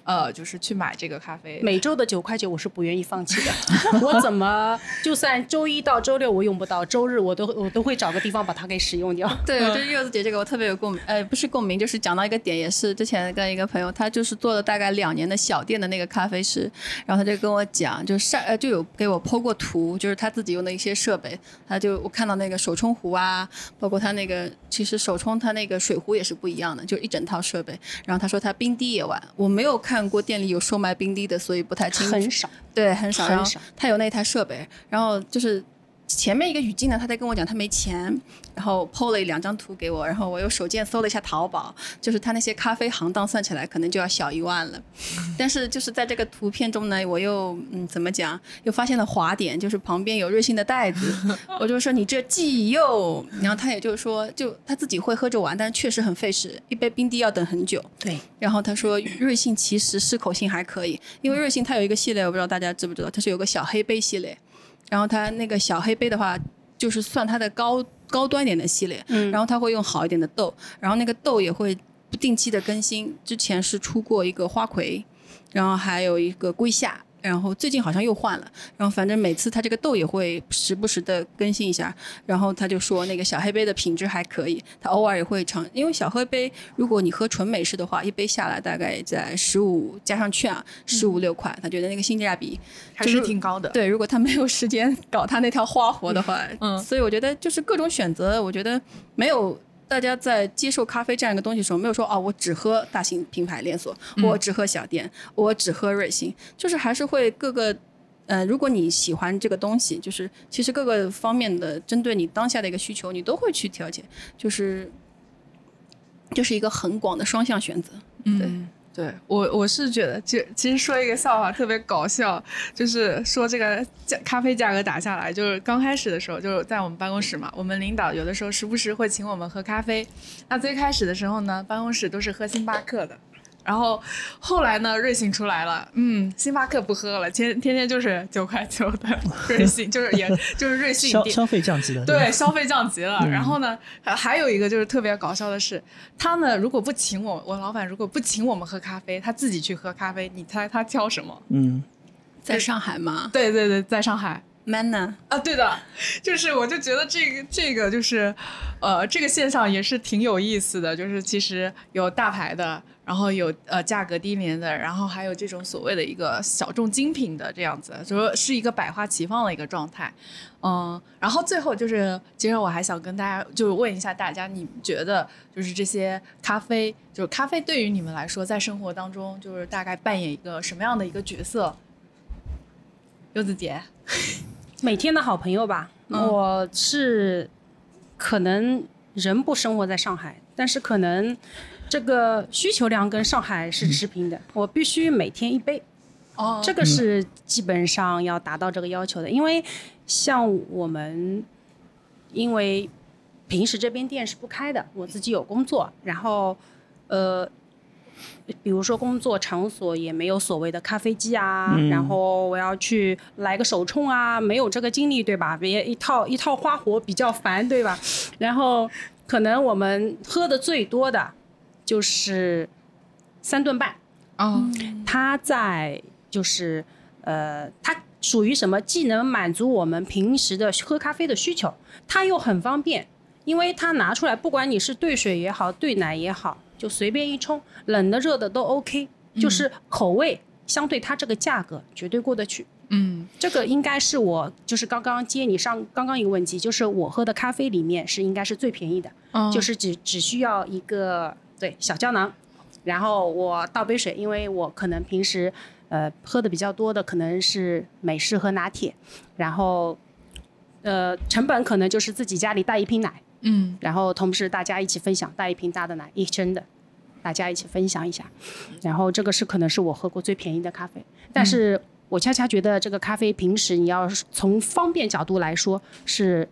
呃就是去买这个咖啡。每周的九块九我是不愿意放弃的，我怎么就算周一到周六我用不到，周日我都我都会找个地方把它给使用掉。对，我觉得柚子姐这个我特别有共鸣，呃，不是共鸣，就是讲到一个点，也是之前跟一个朋友，他就是做了大概两年的小店的那个咖啡师，然后他就跟我讲，就晒呃就有给我剖过图，就是他自己用的一些设备，他就我看到那个手冲壶啊，包括他那个其实手冲他那个水壶也是不一样的，就一整套设备。然后他说他冰滴也玩，我没有看过店里有售卖冰滴的，所以不太清楚。很少，对，很少。然后很少他有那台设备，然后就是前面一个语境呢，他在跟我讲他没钱，然后 PO 了两张图给我，然后我又手贱搜了一下淘宝，就是他那些咖啡行当算起来可能就要小一万了，但是就是在这个图片中呢，我又嗯怎么讲，又发现了滑点，就是旁边有瑞幸的袋子，我就说你这既又，然后他也就是说，就他自己会喝着玩，但是确实很费时，一杯冰滴要等很久。对，然后他说，瑞幸其实适口性还可以，因为瑞幸它有一个系列，我不知道大家知不知道，它是有个小黑杯系列，然后它那个小黑杯的话，就是算它的高高端一点的系列，嗯然后它会用好一点的豆，然后那个豆也会不定期的更新，之前是出过一个花魁，然后还有一个龟夏。然后最近好像又换了，然后反正每次他这个豆也会时不时的更新一下，然后他就说那个小黑杯的品质还可以，他偶尔也会尝，因为小黑杯如果你喝纯美式的话，一杯下来大概在十五加上券啊，十五六块，他觉得那个性价比还是挺高的。对，如果他没有时间搞他那条花活的话，嗯所以我觉得就是各种选择，我觉得没有大家在接受咖啡这样一个东西的时候，没有说哦，我只喝大型品牌连锁，我只喝小店，我只喝瑞幸，就是还是会各个。呃，如果你喜欢这个东西，就是其实各个方面的针对你当下的一个需求，你都会去调节，就是就是一个很广的双向选择。嗯，对我我是觉得，就其实说一个笑话特别搞笑，就是说这个价咖啡价格打下来，就是刚开始的时候，就是在我们办公室嘛，我们领导有的时候时不时会请我们喝咖啡。那最开始的时候呢，办公室都是喝星巴克的。然后后来呢，瑞幸出来了，嗯，星巴克不喝了，天天天就是九块九的瑞幸，就是也就是瑞幸店消消费降级了。对，消费降级了。嗯然后呢，还还有一个就是特别搞笑的是，他呢如果不请我，我老板如果不请我们喝咖啡，他自己去喝咖啡，你猜他挑什么？嗯，在上海吗，对对对，在上海。Man 呢？啊，对的，就是我就觉得这个这个就是，呃，这个现象也是挺有意思的，就是其实有大牌的，然后有呃价格低廉的，然后还有这种所谓的一个小众精品的这样子，就说是一个百花齐放的一个状态。嗯，然后最后就是，其实我还想跟大家就是问一下大家，你们觉得就是这些咖啡，就是咖啡对于你们来说，在生活当中就是大概扮演一个什么样的一个角色？柚子姐，每天的好朋友吧。嗯我是可能人不生活在上海，但是可能这个需求量跟上海是持平的。我必须每天一杯，哦这个是基本上要达到这个要求的。因为像我们，因为平时这边店是不开的，我自己有工作，然后呃。比如说工作场所也没有所谓的咖啡机啊，嗯然后我要去来个手冲啊，没有这个精力，对吧？别一套一套花活比较烦，对吧？然后可能我们喝的最多的就是三顿半，哦，它在就是呃，它属于什么？既能满足我们平时的喝咖啡的需求，它又很方便，因为它拿出来，不管你是兑水也好，兑奶也好，就随便一冲，冷的热的都 OK，就是口味相对它这个价格绝对过得去。嗯。这个应该是我就是刚刚接你上刚刚一个问题，就是我喝的咖啡里面是应该是最便宜的，嗯。就是只只需要一个对小胶囊，然后我倒杯水，因为我可能平时呃喝的比较多的可能是美式和拿铁，然后呃成本可能就是自己家里带一瓶奶，嗯然后同时大家一起分享，带一瓶大的奶，一升的，大家一起分享一下。然后这个是可能是我喝过最便宜的咖啡，但是我恰恰觉得这个咖啡平时你要是从方便角度来说是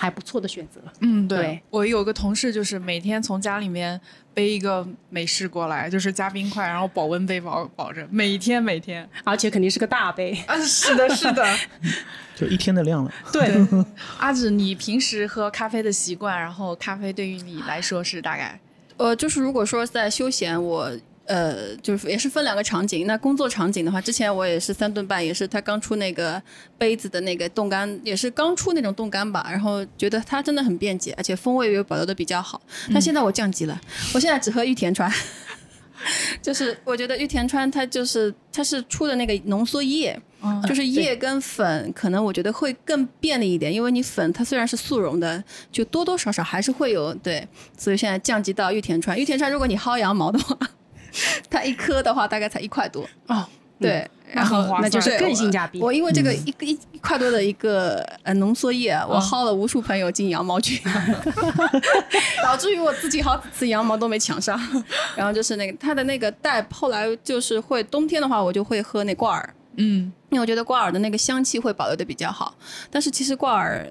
还不错的选择。嗯，对对我有个同事就是每天从家里面背一个美式过来，就是加冰块，然后保温杯保保着，每天每天。而且肯定是个大杯。啊，是的，是的。就一天的量了。对，阿紫，你平时喝咖啡的习惯，然后咖啡对于你来说是大概？呃，就是如果说在休闲，我呃就是也是分两个场景。那工作场景的话，之前我也是三顿半，也是他刚出那个杯子的那个冻干，也是刚出那种冻干吧。然后觉得它真的很便捷，而且风味也保留的比较好。但现在我降级了，我现在只喝玉田川。就是我觉得玉田川它就是它是出的那个浓缩液，嗯就是液跟粉，可能我觉得会更便利一点，因为你粉它虽然是速溶的，就多多少少还是会有对，所以现在降级到玉田川。玉田川如果你薅羊毛的话，它一颗的话大概才一块多，哦，对，那很划算。那就是更性价比。我因为这个一个一一块多的一个呃浓缩液，我嗯薅了无数朋友进羊毛群，导致于我自己好几次羊毛都没抢上。然后就是那个它的那个袋，后来就是会冬天的话，我就会喝那挂耳，嗯。因为我觉得挂耳的那个香气会保留的比较好。但是其实挂耳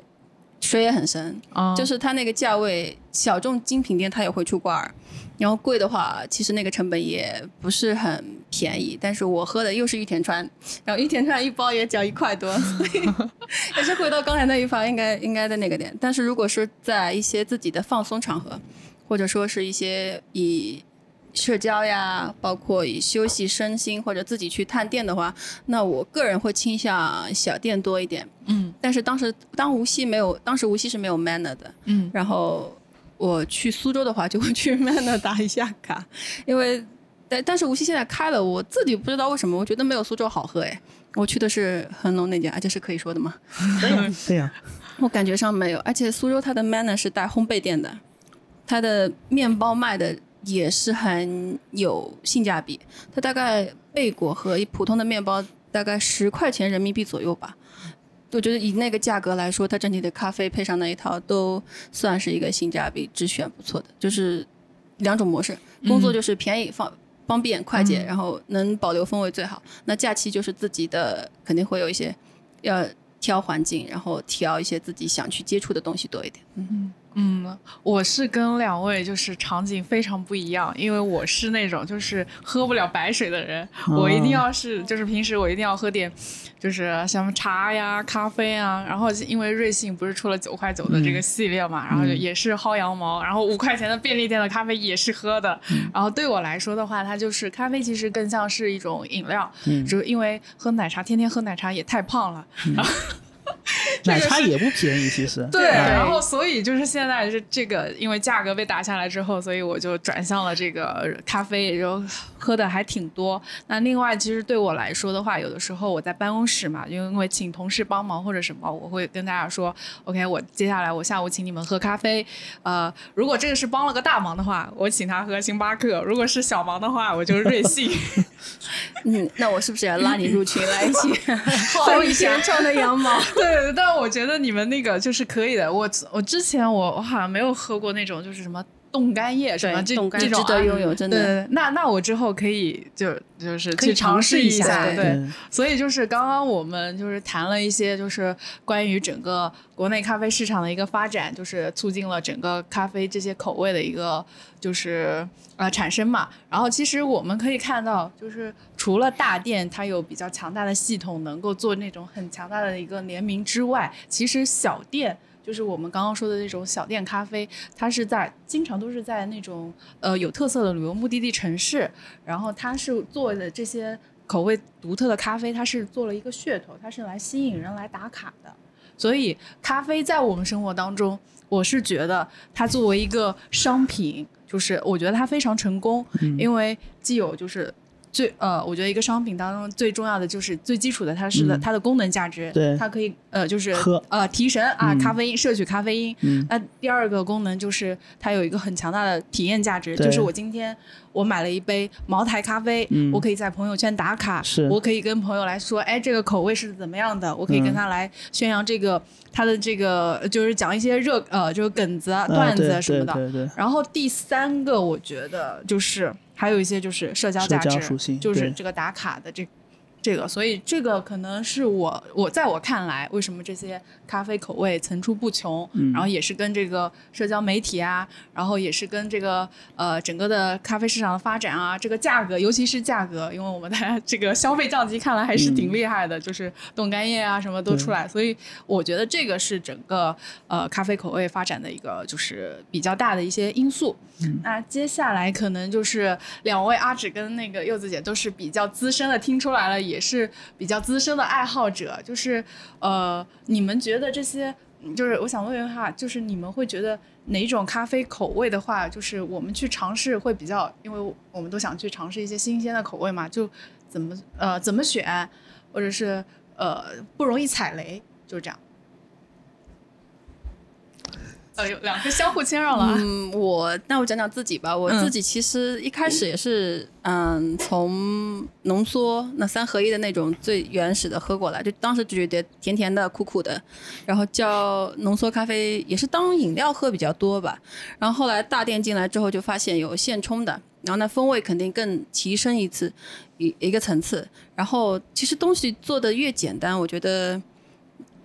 水也很深，啊就是它那个价位，小众精品店它也会出罐儿，然后贵的话，其实那个成本也不是很便宜。但是我喝的又是玉田川，然后玉田川一包也只要一块多，所以 也是回到刚才那一番应该应该在那个点。但是如果是在一些自己的放松场合，或者说是一些以社交呀，包括以休息身心或者自己去探店的话，那我个人会倾向小店多一点。嗯但是当时当无锡没有，当时无锡是没有 Manner 的，嗯然后我去苏州的话，就会去 Manner 打一下卡，因为但但是无锡现在开了，我自己不知道为什么，我觉得没有苏州好喝哎。我去的是恒隆那家，这是可以说的吗？对呀、我感觉上没有，而且苏州它的 Manner 是带烘焙店的，它的面包卖的也是很有性价比，它大概贝果和一普通的面包大概十块钱人民币左右吧。我觉得以那个价格来说，它整体的咖啡配上那一套都算是一个性价比之选不错的，就是两种模式，工作就是便宜方。方便快捷，然后能保留风味最好。那假期就是自己的，肯定会有一些要挑环境，然后挑一些自己想去接触的东西多一点。嗯，我是跟两位就是场景非常不一样，因为我是那种就是喝不了白水的人，我一定要是就是平时我一定要喝点，就是像茶呀、咖啡啊，然后因为瑞幸不是出了九块九的这个系列嘛，然后就也是薅羊毛，然后五块钱的便利店的咖啡也是喝的，然后对我来说的话，它就是咖啡其实更像是一种饮料，嗯。就因为喝奶茶天天喝奶茶也太胖了，然 后 奶茶也不便宜，其实。对，哎然后所以就是现在是这个，因为价格被打下来之后，所以我就转向了这个咖啡，然后喝的还挺多。那另外，其实对我来说的话，有的时候我在办公室嘛，因为请同事帮忙或者什么，我会跟大家说，OK，我接下来我下午请你们喝咖啡。呃，如果这个是帮了个大忙的话，我请他喝星巴克；如果是小忙的话，我就是瑞幸。嗯，那我是不是也拉你入群来一起薅一先撞的羊毛？对，但我觉得你们那个就是可以的。我我之前我我好像没有喝过那种就是什么冻干液什么这这种啊值得拥有，真的。对，那那我之后可以就就是去尝试一下。对所以就是刚刚我们就是谈了一些就是关于整个国内咖啡市场的一个发展，就是促进了整个咖啡这些口味的一个就是呃产生嘛。然后其实我们可以看到，就是除了大店它有比较强大的系统，能够做那种很强大的一个联名之外，其实小店。就是我们刚刚说的那种小店咖啡，它是在经常都是在那种呃有特色的旅游目的地城市，然后它是做的这些口味独特的咖啡，它是做了一个噱头，它是来吸引人来打卡的。所以咖啡在我们生活当中，我是觉得它作为一个商品，就是我觉得它非常成功，嗯因为既有就是。最呃，我觉得一个商品当中最重要的就是最基础的，它是的、嗯。它的功能价值，对。它可以呃就是喝呃提神啊，嗯。咖啡因摄取咖啡因，嗯。那第二个功能就是它有一个很强大的体验价值，就是我今天我买了一杯茅台咖啡，嗯。我可以在朋友圈打卡，是。我可以跟朋友来说，哎，这个口味是怎么样的，我可以跟嗯。他来宣扬这个他的这个就是讲一些热呃就是梗子啊、啊段子啊什么的。对对对，然后第三个，我觉得就是还有一些就是社交价值，属性就是这个打卡的这这个，所以这个可能是我我在我看来，为什么这些咖啡口味层出不穷，嗯。然后也是跟这个社交媒体啊，然后也是跟这个呃整个的咖啡市场的发展啊，这个价格，尤其是价格，因为我们的这个消费降级看来还是挺厉害的，就是冻干液啊什么都出来，所以我觉得这个是整个呃咖啡口味发展的一个就是比较大的一些因素。那接下来可能就是两位阿芷跟那个柚子姐都是比较资深的，听出来了，也是比较资深的爱好者。就是呃，你们觉得这些，就是我想问一下，就是你们会觉得哪种咖啡口味的话，就是我们去尝试会比较，因为我们都想去尝试一些新鲜的口味嘛，就怎么呃怎么选，或者是呃不容易踩雷，就是这样。呃，有两个相互谦让了啊。嗯，我那我讲讲自己吧。我嗯自己其实一开始也是，嗯，从浓缩那三合一的那种最原始的喝过来，就当时就觉得甜甜的、苦苦的，然后叫浓缩咖啡也是当饮料喝比较多吧。然后后来大店进来之后，就发现有现冲的，然后那风味肯定更提升一次一一个层次。然后其实东西做的越简单，我觉得。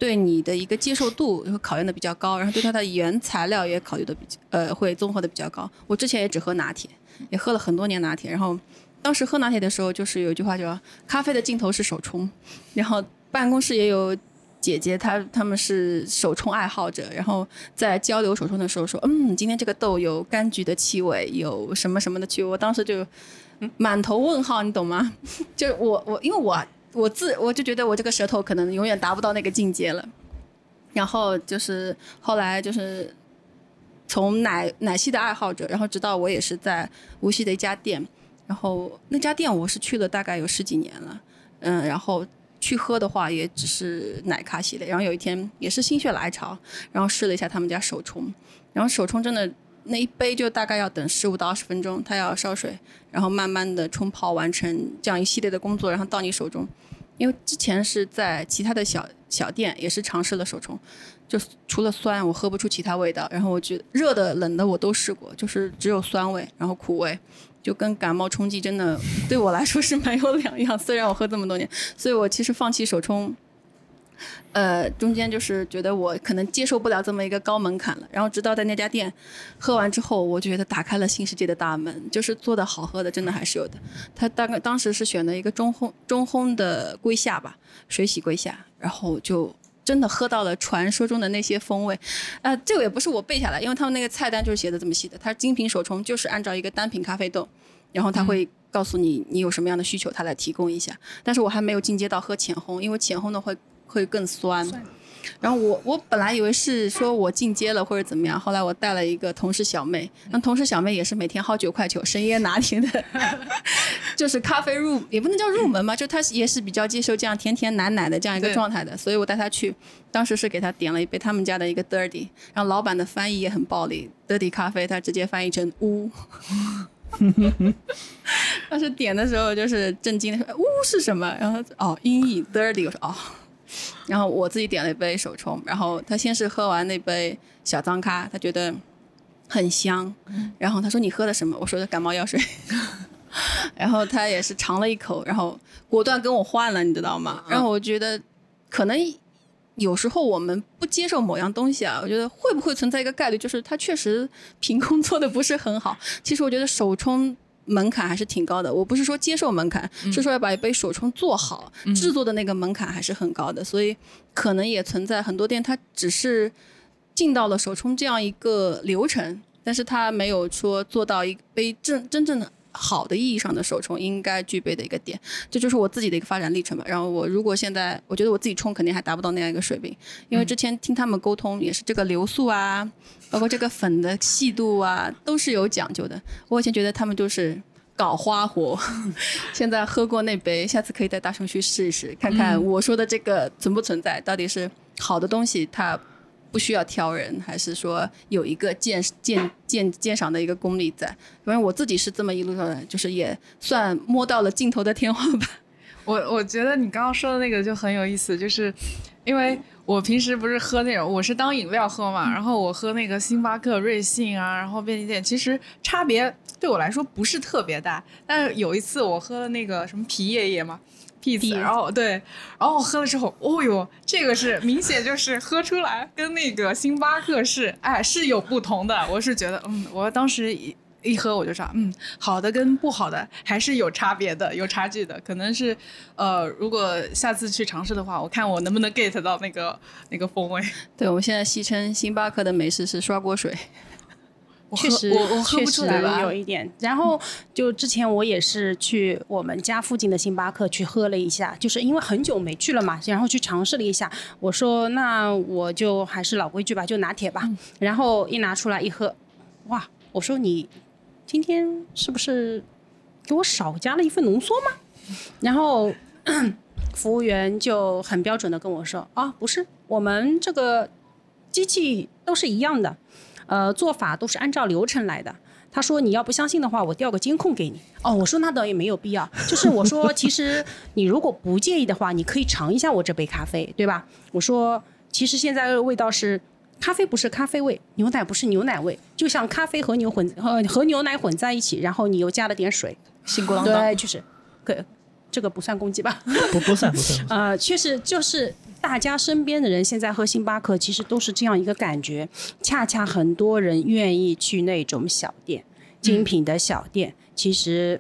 对你的一个接受度会考验的比较高，然后对它的原材料也考虑的比较呃会综合的比较高。我之前也只喝拿铁，也喝了很多年拿铁，然后当时喝拿铁的时候，就是有一句话叫“咖啡的尽头是手冲”，然后办公室也有姐姐，她她们是手冲爱好者，然后在交流手冲的时候说：“嗯，今天这个豆有柑橘的气味，有什么什么的气味。”我当时就满头问号，你懂吗？就是我我因为我我自我就觉得我这个舌头可能永远达不到那个境界了。然后就是后来就是从奶奶系的爱好者，然后直到我也是在无锡的一家店，然后那家店我是去了大概有十几年了，嗯，然后去喝的话也只是奶咖系列。然后有一天也是心血来潮，然后试了一下他们家手冲，然后手冲真的那一杯就大概要等十五到二十分钟，它要烧水，然后慢慢的冲泡完成这样一系列的工作，然后到你手中。因为之前是在其他的小小店也是尝试了手冲，就除了酸我喝不出其他味道，然后我觉得热的冷的我都试过，就是只有酸味，然后苦味，就跟感冒冲剂真的对我来说是没有两样。虽然我喝这么多年，所以我其实放弃手冲。呃，中间就是觉得我可能接受不了这么一个高门槛了，然后直到在那家店喝完之后，我觉得打开了新世界的大门，就是做的好喝的，真的还是有的。他大概当时是选了一个中烘中烘的龟下吧，水洗龟下，然后就真的喝到了传说中的那些风味。呃，这个也不是我背下来，因为他们那个菜单就是写的这么细的，它精品手冲就是按照一个单品咖啡豆，然后他会告诉你你有什么样的需求，他来提供一下。但是我还没有进阶到喝浅烘，因为浅烘的会会更酸。然后我我本来以为是说我进阶了或者怎么样，后来我带了一个同事小妹，那同事小妹也是每天薅九块九深夜拿铁的，就是咖啡入也不能叫入门嘛，就她也是比较接受这样甜甜奶奶的这样一个状态的，所以我带她去，当时是给她点了一杯他们家的一个 dirty，然后老板的翻译也很暴力，dirty 咖啡他直接翻译成乌。当时点的时候就是震惊的说：“呜是什么？”然后哦音译 dirty，我说哦。然后我自己点了一杯手冲，然后他先是喝完那杯小脏咖，他觉得很香，然后他说你喝的什么？我说的感冒药水。然后他也是尝了一口，然后果断跟我换了，你知道吗？然后我觉得可能有时候我们不接受某样东西啊，我觉得会不会存在一个概率，就是他确实凭空做的不是很好。其实我觉得手冲门槛还是挺高的。我不是说接受门槛，是说要把一杯手冲做好，制作的那个门槛还是很高的。所以可能也存在很多店，它只是进到了手冲这样一个流程，但是它没有说做到一杯真真正的。好的意义上的首冲应该具备的一个点，这就是我自己的一个发展历程吧。然后我如果现在，我觉得我自己冲肯定还达不到那样一个水平，因为之前听他们沟通也是这个流速啊，包括这个粉的细度啊，都是有讲究的。我以前觉得他们就是搞花活，现在喝过那杯，下次可以带大熊去试一试，看看我说的这个存不存在，到底是好的东西它。不需要挑人，还是说有一个鉴鉴鉴鉴赏的一个功力在？反正我自己是这么一路上来，就是也算摸到了镜头的天花板。我我觉得你刚刚说的那个就很有意思，就是因为我平时不是喝那种，我是当饮料喝嘛，然后我喝那个星巴克、瑞幸啊，然后便利店，其实差别对我来说不是特别大。但是有一次我喝了那个什么皮爷爷嘛。Peace, 然后对，然后喝了之后，哦哟，这个是明显就是喝出来跟那个星巴克是，哎，是有不同的。我是觉得，嗯，我当时一一喝我就知道，嗯，好的跟不好的还是有差别的，有差距的。可能是，呃，如果下次去尝试的话，我看我能不能 get 到那个那个风味。对，我们现在戏称星巴克的美食是刷锅水。确实，我我喝不出来吧？有一点。然后就之前我也是去我们家附近的星巴克去喝了一下，就是因为很久没去了嘛，然后去尝试了一下。我说那我就还是老规矩吧，就拿铁吧。然后一拿出来一喝，哇！我说你今天是不是给我少加了一份浓缩吗？然后 服务员就很标准的跟我说啊，不是，我们这个机器都是一样的。呃，做法都是按照流程来的。他说你要不相信的话，我调个监控给你。哦，我说那倒也没有必要。就是我说，其实你如果不介意的话，你可以尝一下我这杯咖啡，对吧？我说，其实现在的味道是咖啡不是咖啡味，牛奶不是牛奶味，就像咖啡和牛混和和牛奶混在一起，然后你又加了点水，醒咕啷当。对，就是，可这个不算攻击吧？不不算不算。呃，确实就是大家身边的人现在喝星巴克，其实都是这样一个感觉。恰恰很多人愿意去那种小店、精品的小店。其实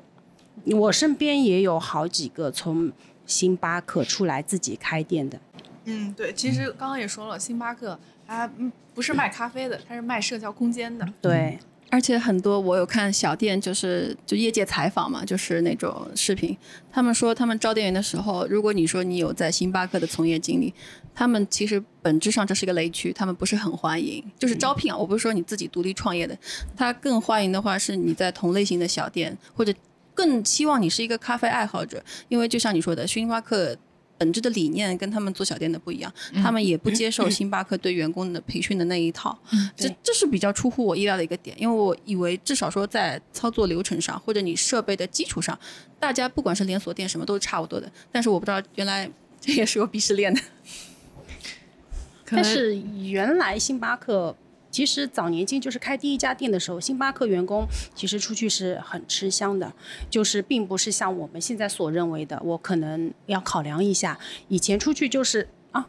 我身边也有好几个从星巴克出来自己开店的。嗯，对，其实刚刚也说了，星巴克它嗯不是卖咖啡的，它是卖社交空间的。对，而且很多我有看小店，就是就业界采访嘛，就是那种视频，他们说他们招店员的时候，如果你说你有在星巴克的从业经历，他们其实本质上这是一个雷区，他们不是很欢迎。就是招聘啊，我不是说你自己独立创业的，他更欢迎的话是你在同类型的小店，或者更期望你是一个咖啡爱好者，因为就像你说的，星巴克。本质的理念跟他们做小店的不一样，他们也不接受星巴克对员工的培训的那一套，这这是比较出乎我意料的一个点，因为我以为至少说在操作流程上或者你设备的基础上，大家不管是连锁店什么都是差不多的，但是我不知道原来这也是有鄙视链的。但是原来星巴克其实早年间就是开第一家店的时候，星巴克员工其实出去是很吃香的，就是并不是像我们现在所认为的，我可能要考量一下。以前出去就是啊，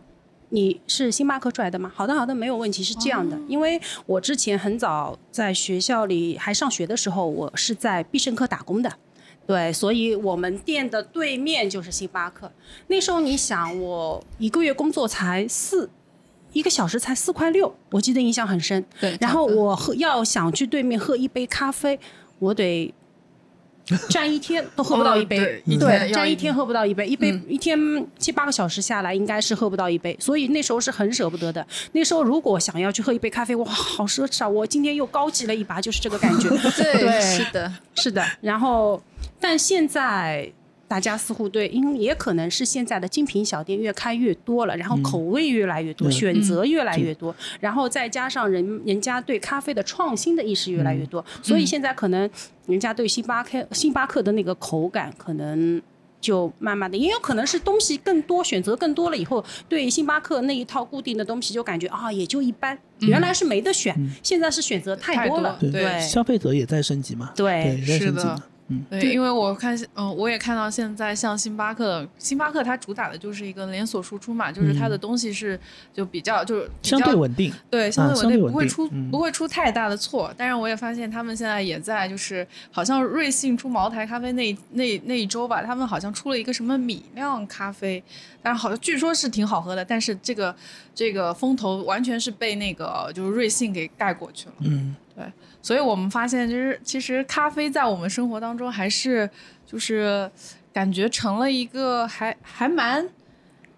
你是星巴克出来的吗？好的，好的，没有问题，是这样的。因为我之前很早在学校里还上学的时候，我是在必胜客打工的。对，所以我们店的对面就是星巴克。那时候你想，我一个月工作才四，一个小时才四块六，我记得印象很深。对，然后我喝要想去对面喝一杯咖啡，我得 站一天都喝不到一杯，哦对对，站一天喝不到一杯，一杯、嗯一天七八个小时下来，应该是喝不到一杯，所以那时候是很舍不得的。那时候如果想要去喝一杯咖啡，哇，好奢侈啊！我今天又高级了一把，就是这个感觉。对对是的，是的，然后但现在。大家似乎对，因为也可能是现在的精品小店越开越多了，然后口味越来越多，嗯选择越来越多，然后再加上人人家对咖啡的创新的意识越来越多，所以现在可能人家对星巴克星巴克的那个口感可能。就慢慢的，也有可能是东西更多，选择更多了以后，对星巴克那一套固定的东西就感觉啊，也就一般。原来是没得选，现在是选择太多了。多对。对。消费者也在升级嘛，对。也在是的升级嘛，嗯，对，因为我看，嗯、我也看到现在像星巴克，星巴克它主打的就是一个连锁输出嘛，就是它的东西是就比较就是相对稳定，对，相对稳定，不会出、嗯。不会出太大的错。但是我也发现他们现在也在，就是好像瑞幸出茅台咖啡那那那一周吧，他们好像出了一个什么米酿咖啡，但是好像据说是挺好喝的，但是这个这个风头完全是被那个就是瑞幸给盖过去了。嗯，所以我们发现，就是其实咖啡在我们生活当中还是就是感觉成了一个还还蛮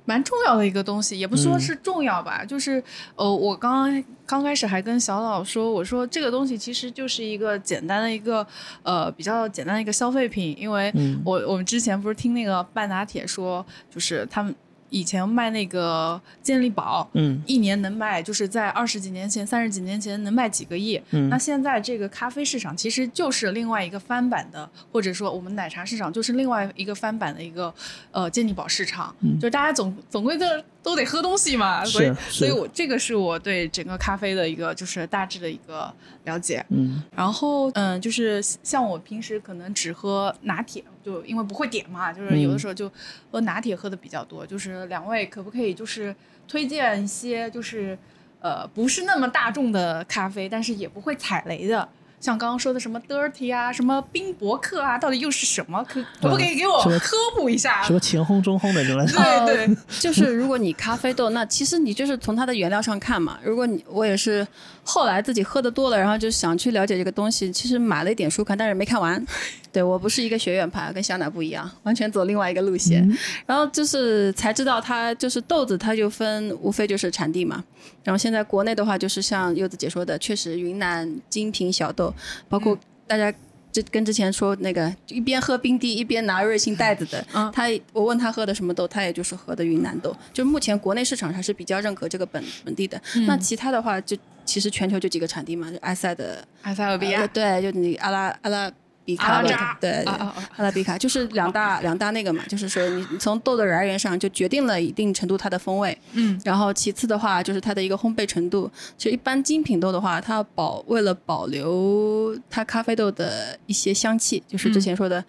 蛮重要的一个东西，也不说是重要吧，就是呃，我刚刚刚开始还跟小老说，我说这个东西其实就是一个简单的一个呃比较简单的一个消费品，因为嗯。我我们之前不是听那个半打铁说，就是他们以前卖那个健力宝，嗯一年能卖，就是在二十几年前、三十几年前能卖几个亿。嗯那现在这个咖啡市场其实就是另外一个翻版的，或者说我们奶茶市场就是另外一个翻版的一个呃健力宝市场，就是大家总总归都都得喝东西嘛，所以所以我这个是我对整个咖啡的一个就是大致的一个了解。嗯然后嗯，就是像我平时可能只喝拿铁，就因为不会点嘛，就是有的时候就喝拿铁喝的比较多。就是两位可不可以就是推荐一些就是呃不是那么大众的咖啡，但是也不会踩雷的，像刚刚说的什么 dirty 啊，什么冰博客啊，到底又是什么？可可不可以给我科普一下？什么前烘中烘的这种，对对，就是如果你咖啡豆，那其实你就是从它的原料上看嘛。如果你我也是后来自己喝的多了，然后就想去了解这个东西，其实买了一点书看，但是没看完。对我不是一个学院派，跟香奶不一样，完全走另外一个路线。然后就是才知道它就是豆子，它就分无非就是产地嘛。然后现在国内的话，就是像柚子姐说的，确实云南精品小豆，包括大家。之跟之前说那个一边喝冰滴一边拿瑞幸袋子的，嗯他我问他喝的什么豆，他也就是喝的云南豆。就目前国内市场还是比较认可这个本本地的。那其他的话，就其实全球就几个产地嘛，就埃塞的埃塞俄比亚呃，对，就你阿拉阿拉比卡的阿拉扎对阿拉比卡就是两大两大那个嘛，就是说你你从豆的来源上就决定了一定程度它的风味，嗯，然后其次的话就是它的一个烘焙程度。其实一般精品豆的话，它保为了保留它咖啡豆的一些香气，就是之前说的。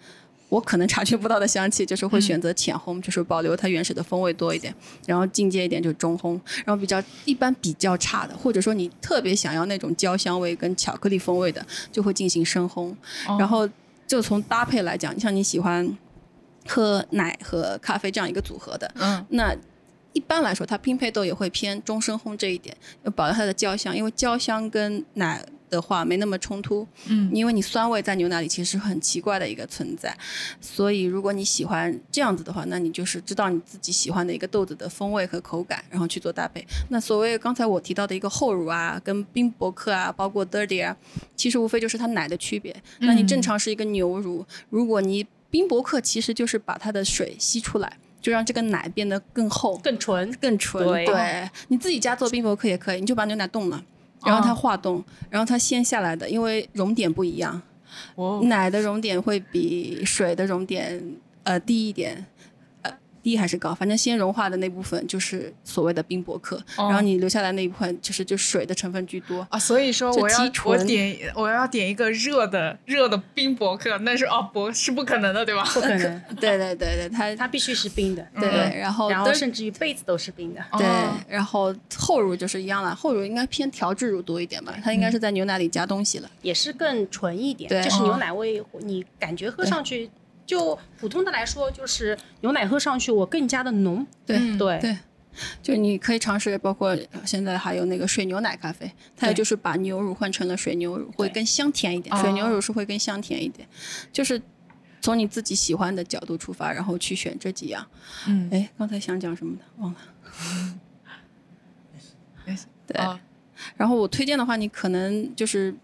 我可能察觉不到的香气，就是会选择浅烘，就是保留它原始的风味多一点，然后进阶一点就是中烘，然后比较一般比较差的，或者说你特别想要那种焦香味跟巧克力风味的，就会进行深烘。哦。然后就从搭配来讲，像你喜欢喝奶和咖啡这样一个组合的，嗯。那一般来说，它拼配豆也会偏中深烘这一点，要保留它的焦香，因为焦香跟奶的话没那么冲突，嗯因为你酸味在牛奶里其实很奇怪的一个存在，所以如果你喜欢这样子的话，那你就是知道你自己喜欢的一个豆子的风味和口感，然后去做搭配。那所谓刚才我提到的一个厚乳啊，跟冰博克啊，包括 dirty 啊，其实无非就是它奶的区别。那你正常是一个牛乳，如果你冰博克其实就是把它的水吸出来，就让这个奶变得更厚、更纯。更纯。对你自己家做冰博克也可以，你就把牛奶冻了。然后它化冻，然后它先下来的，因为熔点不一样，哦。奶的熔点会比水的熔点呃低一点，呃低还是高，反正先融化的那部分就是所谓的冰博克，哦然后你留下来那一部分就是就水的成分居多。啊，所以说我要我点我要点一个热的热的冰博客，那是哦不是不可能的，对吧？不可能，对对对对，它它必须是冰的。对，然后然后甚至于杯子都是冰的。对哦，然后厚乳就是一样了，厚乳应该偏调制乳多一点吧，它应该是在牛奶里加东西了。也是更纯一点，对就是牛奶味，你感觉喝上去，就普通的来说，就是牛奶喝上去我更加的浓。对嗯对对，就你可以尝试，包括现在还有那个水牛奶咖啡，它也就是把牛乳换成了水牛乳，会更香甜一点。哦水牛乳是会更香甜一点，就是从你自己喜欢的角度出发，然后去选这几样。嗯，哎，刚才想讲什么的忘了。没事没事对，哦然后我推荐的话，你可能就是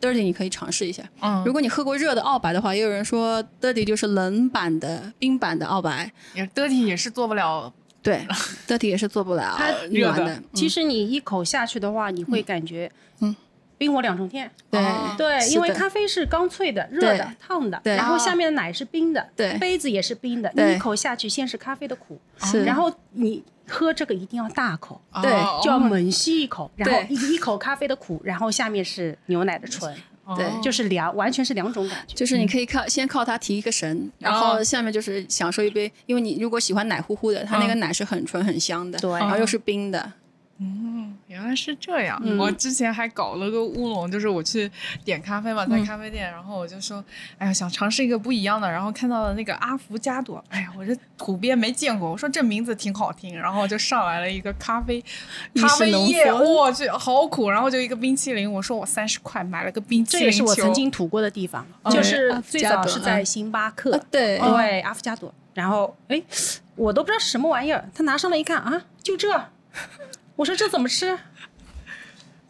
dirty，你可以尝试一下。嗯，如果你喝过热的澳白的话，也有人说 dirty 就是冷版的冰版的澳白。也 dirty 也是做不了，对，dirty 也是做不了它热的。其实你一口下去的话，你会感觉，嗯，冰火两重天。对哦对，因为咖啡是刚脆的、热的、烫的，对然后下面的奶是冰的，对杯子也是冰的。你一口下去，先是咖啡的苦，是然后你喝这个一定要大口，对哦。就要猛吸一口，然后一一口咖啡的苦，然后下面是牛奶的醇，哦。对就是两完全是两种感觉。就是你可以靠先靠它提一个神，然后下面就是享受一杯，因为你如果喜欢奶乎乎的，它那个奶是很纯很香的，对。然后又是冰的，嗯，原来是这样。嗯。我之前还搞了个乌龙，就是我去点咖啡嘛，在咖啡店，然后我就说，哎呀，想尝试一个不一样的，然后看到了那个阿芙加朵，哎呀，我这土鳖没见过，我说这名字挺好听，然后就上来了一个咖啡咖啡液，我去，好苦，然后就一个冰淇淋，我说我三十块买了个冰淇淋这也是我曾经吐过的地方，哦就是最早是在嗯。星巴克啊，对对，阿芙加朵，然后哎，我都不知道是什么玩意儿，他拿上来一看啊，就这，我说这怎么吃？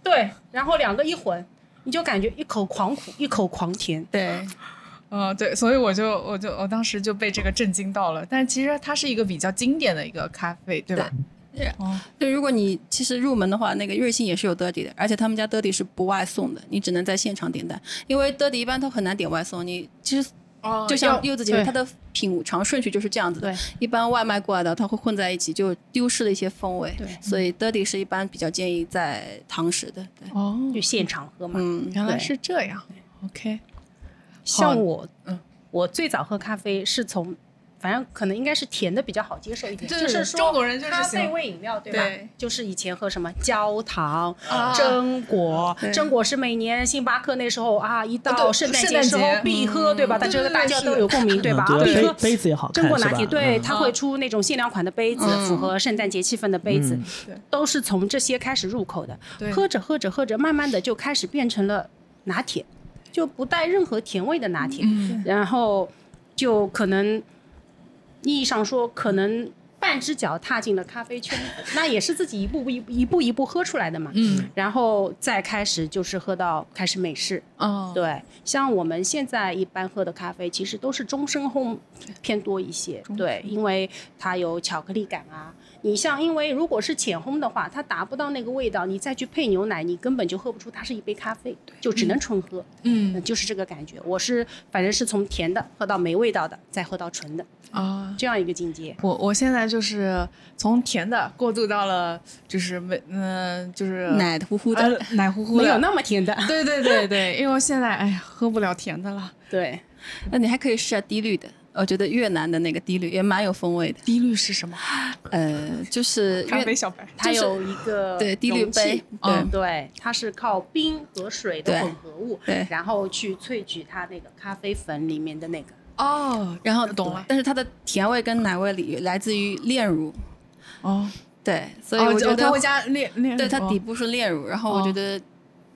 对，然后两个一混，你就感觉一口狂苦，一口狂甜。对，嗯，对，所以我就我就我当时就被这个震惊到了。但其实它是一个比较经典的一个咖啡，对吧？哦，对，如果你其实入门的话，那个瑞幸也是有 dirty 的，而且他们家 dirty 是不外送的，你只能在现场点单，因为 dirty 一般都很难点外送。你其实哦就像柚子姐姐，对它的品尝顺序就是这样子的对，一般外卖过来的它会混在一起，就丢失了一些风味。对所以 dirty 是一般比较建议在堂食的。对，哦，就现场喝嘛。嗯，原来是这样。OK，像我，嗯我最早喝咖啡是从，反正可能应该是甜的比较好接受一点，就是说中国人就是咖啡喜欢味饮料，对吧？对。就是以前喝什么焦糖、啊。榛果，榛果是每年星巴克那时候啊，一到圣诞节时候必喝，对吧？嗯大家都有共鸣，对吧？嗯对杯啊必喝。杯子也好看，榛果拿铁，对，嗯。它会出那种限量款的杯子，嗯。符合圣诞节气氛的杯子嗯，都是从这些开始入口的。对。喝着喝着喝着，慢慢的就开始变成了拿铁，就不带任何甜味的拿铁。嗯。然后就可能意义上说，可能半只脚踏进了咖啡圈，那也是自己一步一步一步一步喝出来的嘛。嗯然后再开始就是喝到开始美式，哦，对，像我们现在一般喝的咖啡，其实都是中深烘偏多一些，对，因为它有巧克力感啊。你像，因为如果是浅烘的话，它达不到那个味道，你再去配牛奶，你根本就喝不出它是一杯咖啡，就只能纯喝。嗯就是这个感觉。我是反正是从甜的喝到没味道的，再喝到纯的啊。这样一个境界。我我现在就是从甜的过渡到了，就是没嗯、就是奶乎乎的。呃奶乎乎的，没有那么甜的，对对对对，因为我现在哎呀喝不了甜的了。对，那你还可以试下低滤的，我觉得越南的那个滴滤也蛮有风味的。滴滤是什么？呃，就是咖啡小白。它有一个对滴滤杯嗯，对对，它是靠冰和水的混合物，对然后去萃取它那个咖啡粉里面的那个。哦，然后懂了但是它的甜味跟奶味里来自于炼乳，哦，对，所以哦我觉得、它会加炼炼，对它哦底部是炼乳，然后我哦觉得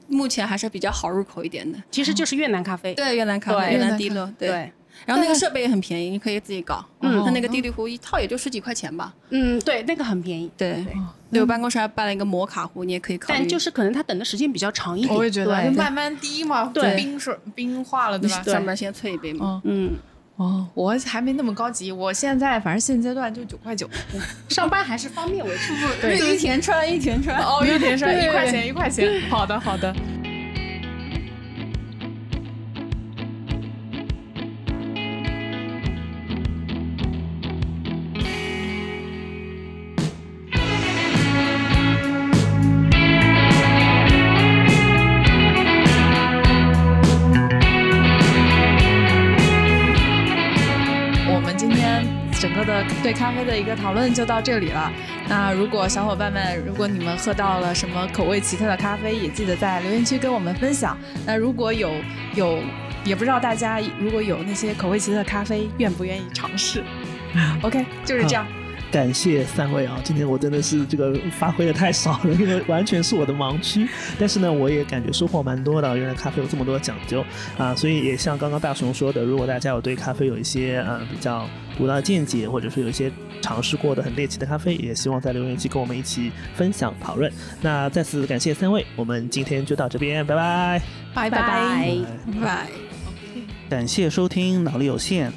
目前还是比较好入口一点的。其实就是越南咖啡，对，越南咖啡、越越南南滴露，对。对，然后那个设备也很便宜，你可以自己搞。嗯它那个滴滤壶一套也就十几块钱吧。嗯，对，那个很便宜，对，对我办公室还办了一个摩卡壶，你也可以考虑。但就是可能它等的时间比较长一点。我也觉得慢慢滴嘛，对冰水冰化了，对吧？上面先萃一杯嘛。嗯嗯，哦，我还没那么高级，我现在反正现阶段就九块九。上班还是方便为主。对，一田川，一田川。哦，一点是对一块钱一块钱。好的好的。咖啡的一个讨论就到这里了。那如果小伙伴们，如果你们喝到了什么口味奇特的咖啡，也记得在留言区跟我们分享。那如果有有，也不知道大家如果有那些口味奇特的咖啡，愿不愿意尝试？OK，就是这样。感谢三位啊！今天我真的是这个发挥的太少了，因为完全是我的盲区。但是呢，我也感觉收获蛮多的。原来咖啡有这么多讲究啊！所以也像刚刚大雄说的，如果大家有对咖啡有一些呃比较独到的见解，或者是有一些尝试过的很猎奇的咖啡，也希望在留言区跟我们一起分享讨论。那再次感谢三位，我们今天就到这边，拜拜。拜拜拜。拜拜。感谢收听脑力有限。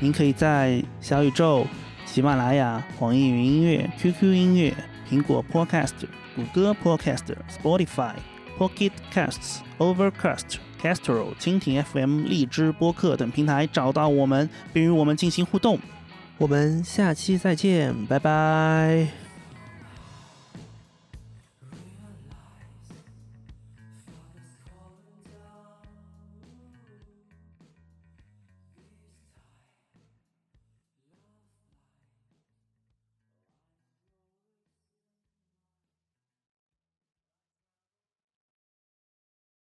您可以在小宇宙、喜马拉雅、网易云音乐、QQ 音乐、苹果 Podcast、谷歌 Podcast、Spotify、Pocket Casts、Overcast、Castro、蜻蜓 FM、荔枝播客等平台找到我们，并与我们进行互动。我们下期再见，拜拜。